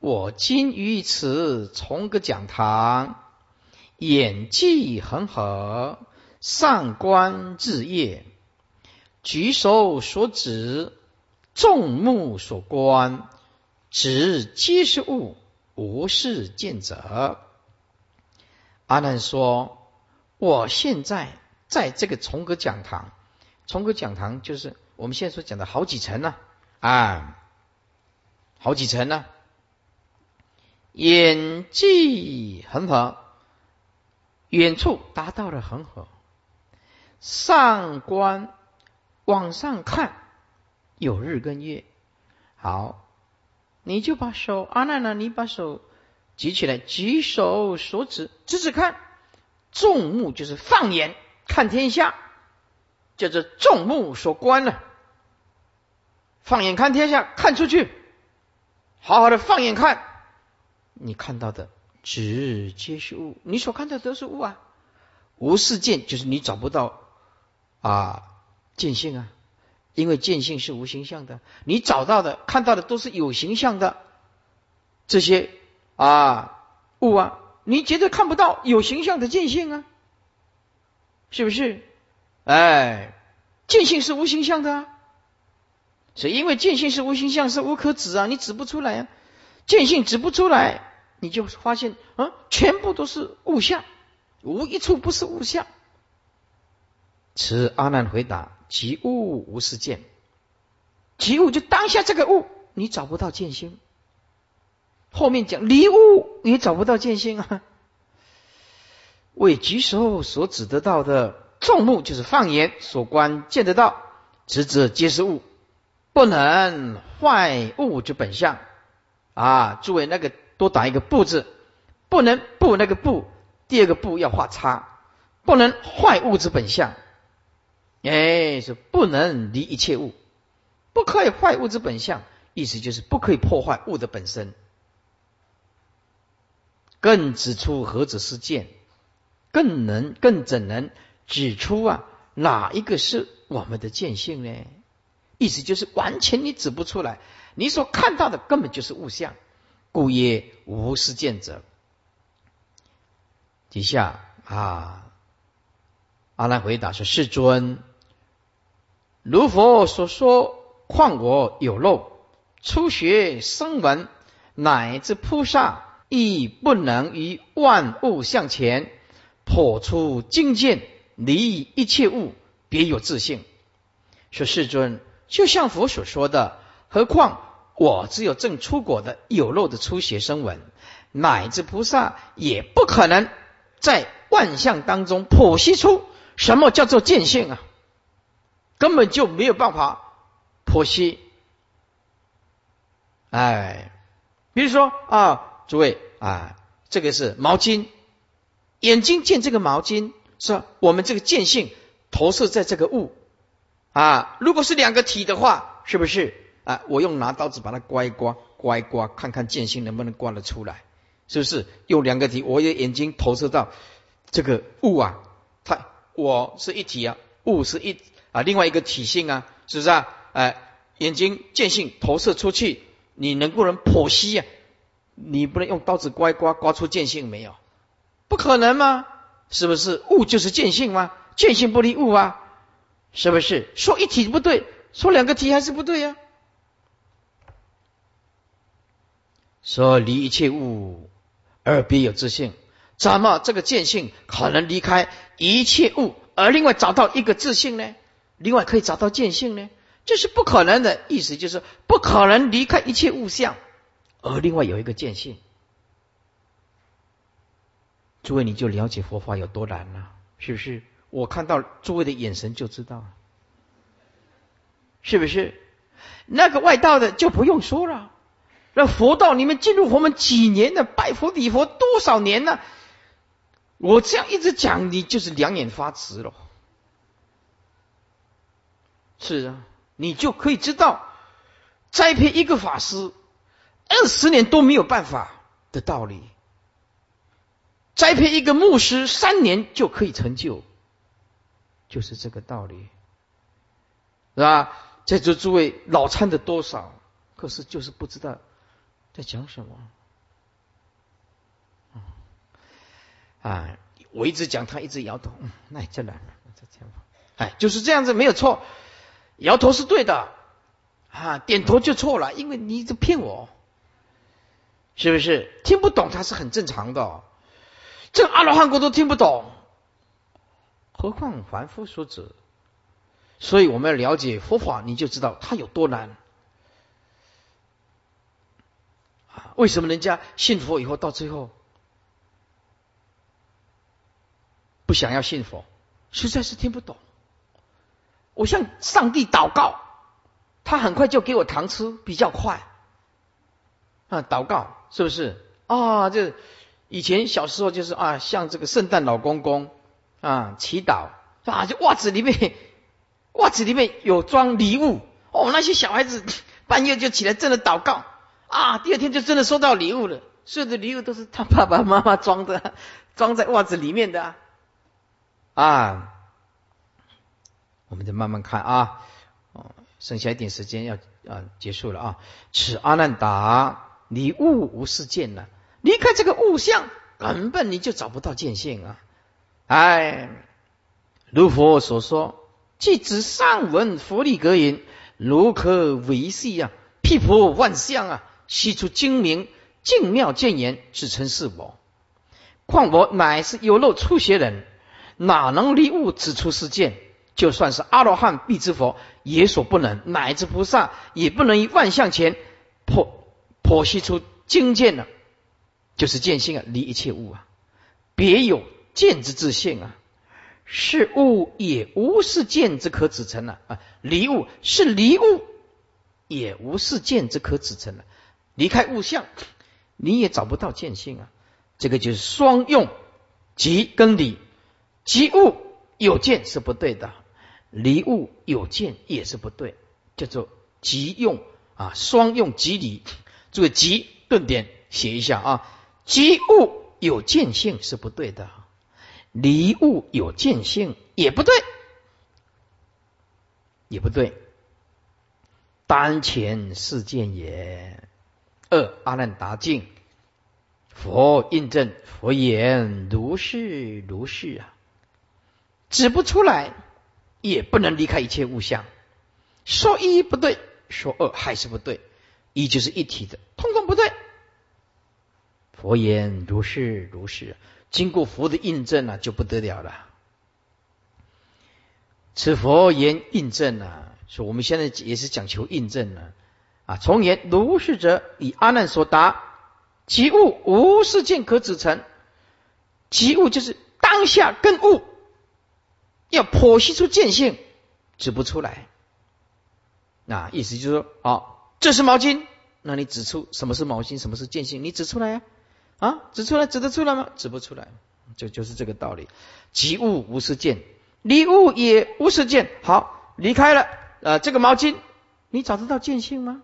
我今于此从个讲堂，演技恒河。”上观日夜，举手所指，众目所观，指皆是物，无是见者。阿难说：“我现在在这个重阁讲堂，重阁讲堂就是我们现在所讲的好几层呢，啊，好几层呢。眼际恒河，远处达到了恒河。”上观往上看，有日跟月。好，你就把手阿难呢？你把手举起来，举手所指，指指看。众目就是放眼看天下，叫做众目所观了。放眼看天下，看出去，好好的放眼看，你看到的只皆是物，你所看到的都是物啊。无事见，就是你找不到。啊，见性啊，因为见性是无形象的，你找到的、看到的都是有形象的这些啊物啊，你绝对看不到有形象的见性啊，是不是？哎，见性是无形象的啊，所以因为见性是无形象，是无可指啊，你指不出来啊，见性指不出来，你就发现啊，全部都是物象，无一处不是物象。此阿难回答：即物无是见，即物就当下这个物，你找不到见性。后面讲离物也找不到见性啊。为举手所指得到的众目，就是放眼所观见得到，直者皆是物，不能坏物之本相啊！诸位那个多打一个不字，不能不那个不，第二个不要画叉，不能坏物之本相。哎，是不能离一切物，不可以坏物之本相，意思就是不可以破坏物的本身。更指出何止是见，更能更怎能指出啊哪一个是我们的见性呢？意思就是完全你指不出来，你所看到的根本就是物象，故曰无是见者。底下啊，阿难回答说：世尊。如佛所说，况我有漏，初学声闻，乃至菩萨，亦不能于万物向前破出境界，离一切物，别有自性。说世尊，就像佛所说的，何况我只有正出果的有漏的初学声闻，乃至菩萨，也不可能在万象当中剖析出什么叫做见性啊！根本就没有办法剖析，哎，比如说啊，诸位啊，这个是毛巾，眼睛见这个毛巾，是？我们这个见性投射在这个物啊，如果是两个体的话，是不是啊？我用拿刀子把它刮一刮，刮一刮，看看见性能不能刮得出来，是不是？用两个体，我的眼睛投射到这个物啊，它我是一体啊，物是一。啊，另外一个体性啊，是不是啊？哎，眼睛见性投射出去，你能不能剖析呀？你不能用刀子刮一刮，刮出见性没有？不可能吗？是不是物就是见性吗？见性不离物啊，是不是？说一体不对，说两个体还是不对呀？说离一切物而别有自性，怎么这个见性可能离开一切物，而另外找到一个自性呢？另外可以找到见性呢？这是不可能的意思，就是不可能离开一切物象，而另外有一个见性。诸位，你就了解佛法有多难了，是不是？我看到诸位的眼神就知道，是不是？那个外道的就不用说了。那佛道，你们进入佛门几年了？拜佛礼佛多少年了？我这样一直讲，你就是两眼发直了。是啊，你就可以知道，栽培一个法师二十年都没有办法的道理；栽培一个牧师三年就可以成就，就是这个道理，是吧？在座诸位脑参的多少，可是就是不知道。在讲什么？啊，我一直讲，他一直摇头。嗯，那也真难。这样哎，就是这样子，没有错。摇头是对的，啊，点头就错了，因为你一直骗我，是不是？听不懂他是很正常的。这阿罗汉国都听不懂，何况凡夫俗子？所以我们要了解佛法，你就知道它有多难。为什么人家信佛以后到最后不想要信佛？实在是听不懂。我向上帝祷告，他很快就给我糖吃，比较快。啊，祷告是不是啊？这以前小时候就是啊，像这个圣诞老公公啊，祈祷啊，就袜子里面 袜子里面有装礼物哦，那些小孩子 半夜就起来真的祷告。啊！第二天就真的收到礼物了，所有的礼物都是他爸爸妈妈装的，装在袜子里面的啊。我们再慢慢看啊，哦，剩下一点时间要啊结束了啊。此阿难达，你物无是见了，离开这个物象，根本你就找不到见性啊！哎，如佛所说，即指上文佛力格言，如可维系啊，辟破万象啊！悉出精明精妙见言，自称是我。况我乃是有漏初学人，哪能离物指出是见？就算是阿罗汉、必之佛，也所不能；乃至菩萨，也不能于万象前剖剖析出精见呢？就是见性啊，离一切物啊，别有见之自性啊。是物也无是见之可指成了啊，离物是离物，也无是见之可指成了。离开物象，你也找不到见性啊！这个就是双用，即跟离，即物有见是不对的，离物有见也是不对，叫做即用啊，双用即离。这个即顿点写一下啊，即物有见性是不对的，离物有见性也不对，也不对，当前事件也。二阿难达境，佛印证，佛言如是如是啊，指不出来，也不能离开一切物象。说一不对，说二还是不对，一就是一体的，通通不对。佛言如是如是，经过佛的印证啊，就不得了了。此佛言印证啊，说我们现在也是讲求印证啊。啊，从言如是者，以阿难所答，即物无是见可指成。即物就是当下更物，要剖析出见性，指不出来。那意思就是说，啊，这是毛巾，那你指出什么是毛巾，什么是见性，你指出来呀？啊指出来，指得出来吗？指不出来，就就是这个道理。即物无是见，离物也无是见。好，离开了，呃，这个毛巾，你找得到见性吗？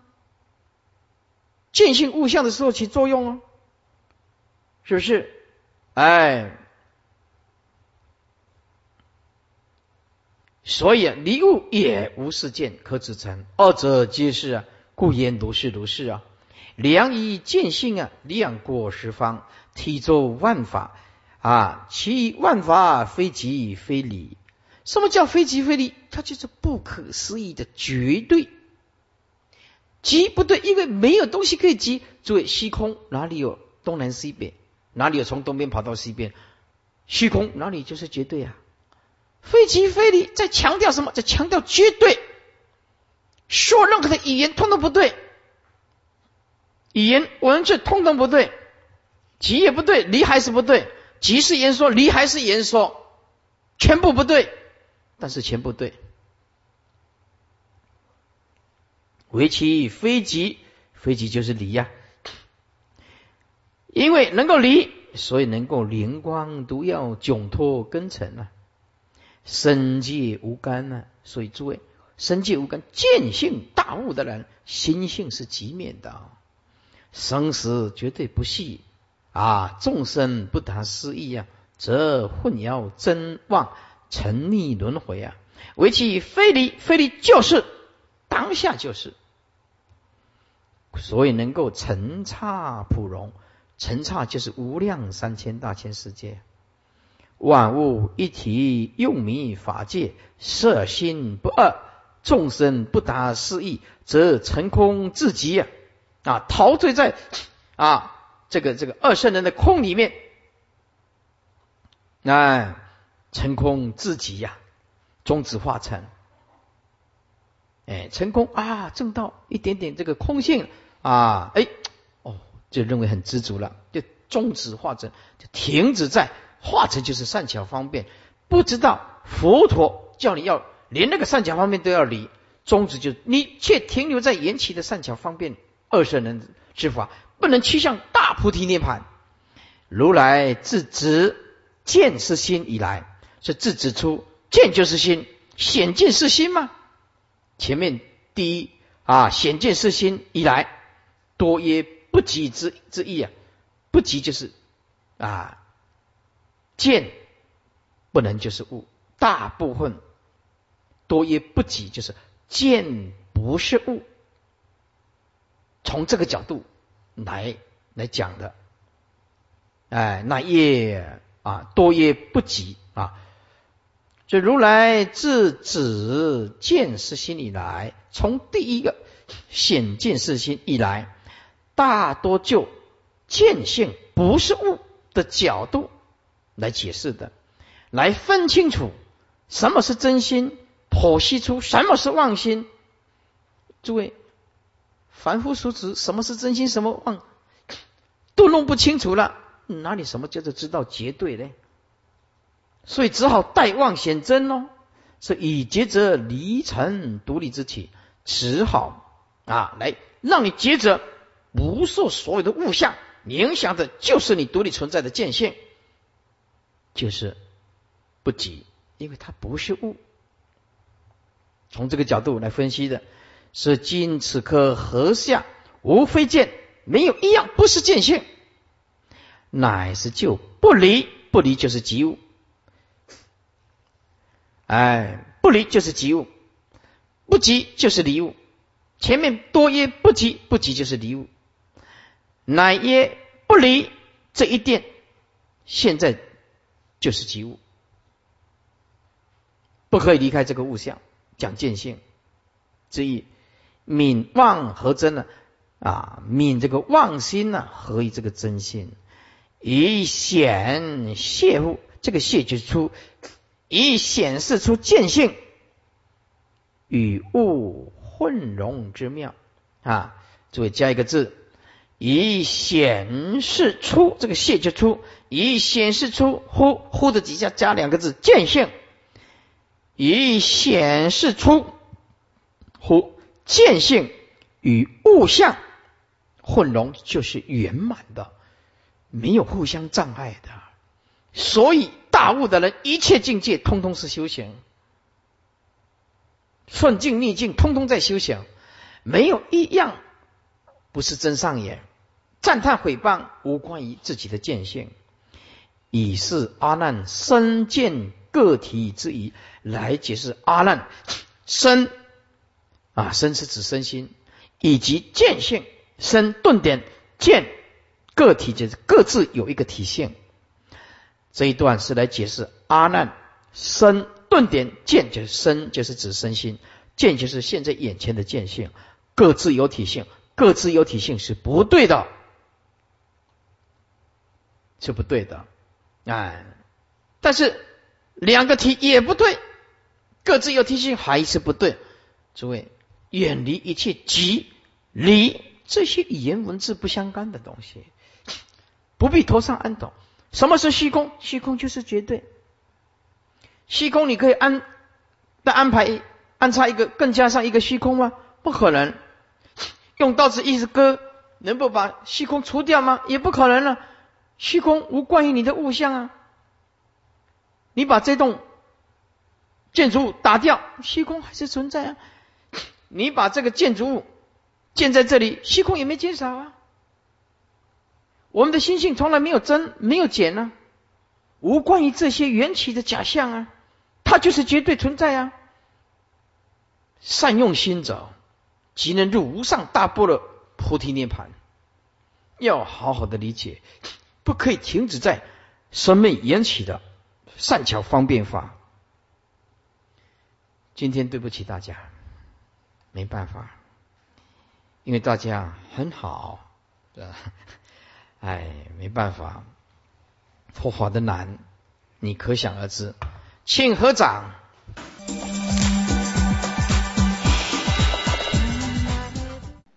见性物象的时候起作用哦，是不是？哎，所以离物也无是见可指成，二者皆是啊，故言如是如是啊。良以见性啊，量过十方，体作万法啊，其万法非即非理。什么叫非即非理？它就是不可思议的绝对。即不对，因为没有东西可以即。作为，虚空哪里有东南西北？哪里有从东边跑到西边？虚空哪里就是绝对啊？非即非理，在强调什么？在强调绝对。说任何的语言通通不对，语言文字通通不对，急也不对，离还是不对，急是言说，离还是言说，全部不对，但是全部对。为其非即，非即就是离呀。因为能够离，所以能够灵光毒药窘脱根尘啊，生界无干啊。所以诸位。生界无根，见性大悟的人，心性是极灭的，生死绝对不系啊！众生不达失意啊，则混淆真妄，沉溺轮回啊！为其非离，非离就是当下就是，所以能够成刹普融，成刹就是无量三千大千世界，万物一体，用迷法界，色心不二。众生不达失意，则成空自极啊！啊，陶醉在啊这个这个二圣人的空里面，哎，成空自极呀，终止化成，哎，成功啊，挣到一点点这个空性啊，哎，哦，就认为很知足了，就终止化成，就停止在化成就是善巧方便，不知道佛陀叫你要。连那个善巧方便都要离，宗旨就你却停留在缘起的善巧方便二圣人之法，不能趋向大菩提涅盘。如来自指见是心以来，是自指出见就是心，显见是心吗？前面第一啊，显见是心以来，多曰不及之之意啊，不及就是啊，见不能就是悟，大部分。多也不及，就是见不是物，从这个角度来来讲的，哎，那也啊多也不及啊。就如来自指见是心以来，从第一个显见是心以来，大多就见性不是物的角度来解释的，来分清楚什么是真心。剖析出什么是妄心？诸位，凡夫俗子，什么是真心，什么妄，都弄不清楚了，哪里什么叫做知道绝对呢？所以只好待妄显真喽。是以抉择离尘独立之体，只好啊来让你抉择，不受所有的物象影响的，就是你独立存在的界限，就是不急，因为它不是物。从这个角度来分析的，是今此刻何相，无非见，没有一样不是见性，乃是就不离，不离就是即物，哎，不离就是即物，不即就是离物，前面多曰不即，不即就是离物，乃曰不离这一点，现在就是即物，不可以离开这个物象。讲见性之意，泯妄和真呢？啊，泯这个妄心呢？何以这个真心？以显泄物，这个泄就出，以显示出见性与物混融之妙啊！诸位加一个字，以显示出这个泄就出，以显示出呼呼的底下加两个字见性。以显示出乎见性与物象混融，就是圆满的，没有互相障碍的。所以大悟的人，一切境界通通是修行，顺境逆境通通在修行，没有一样不是真上眼。赞叹毁谤无关于自己的见性，以是阿难身见。个体之疑来解释阿难身啊，身是指身心以及见性身顿点见个体就是各自有一个体性。这一段是来解释阿难身顿点见就是身就是指身心，见就是现在眼前的见性，各自有体性，各自有体性是不对的，是不对的，哎，但是两个体也不对，各自有体性还是不对。诸位，远离一切即离这些语言文字不相干的东西，不必头上安懂。什么是虚空？虚空就是绝对。虚空你可以安再安排安插一个更加上一个虚空吗？不可能。用刀子一直割，能够把虚空除掉吗？也不可能了。虚空无关于你的物象啊。你把这栋建筑物打掉，虚空还是存在啊。你把这个建筑物建在这里，虚空也没减少啊。我们的心性从来没有增，没有减呢，无关于这些缘起的假象啊，它就是绝对存在啊。善用心者，即能入无上大波的菩提涅盘。要好好的理解，不可以停止在生命缘起的善巧方便法。今天对不起大家，没办法，因为大家很好？哎，没办法，佛法的难，你可想而知。请合掌。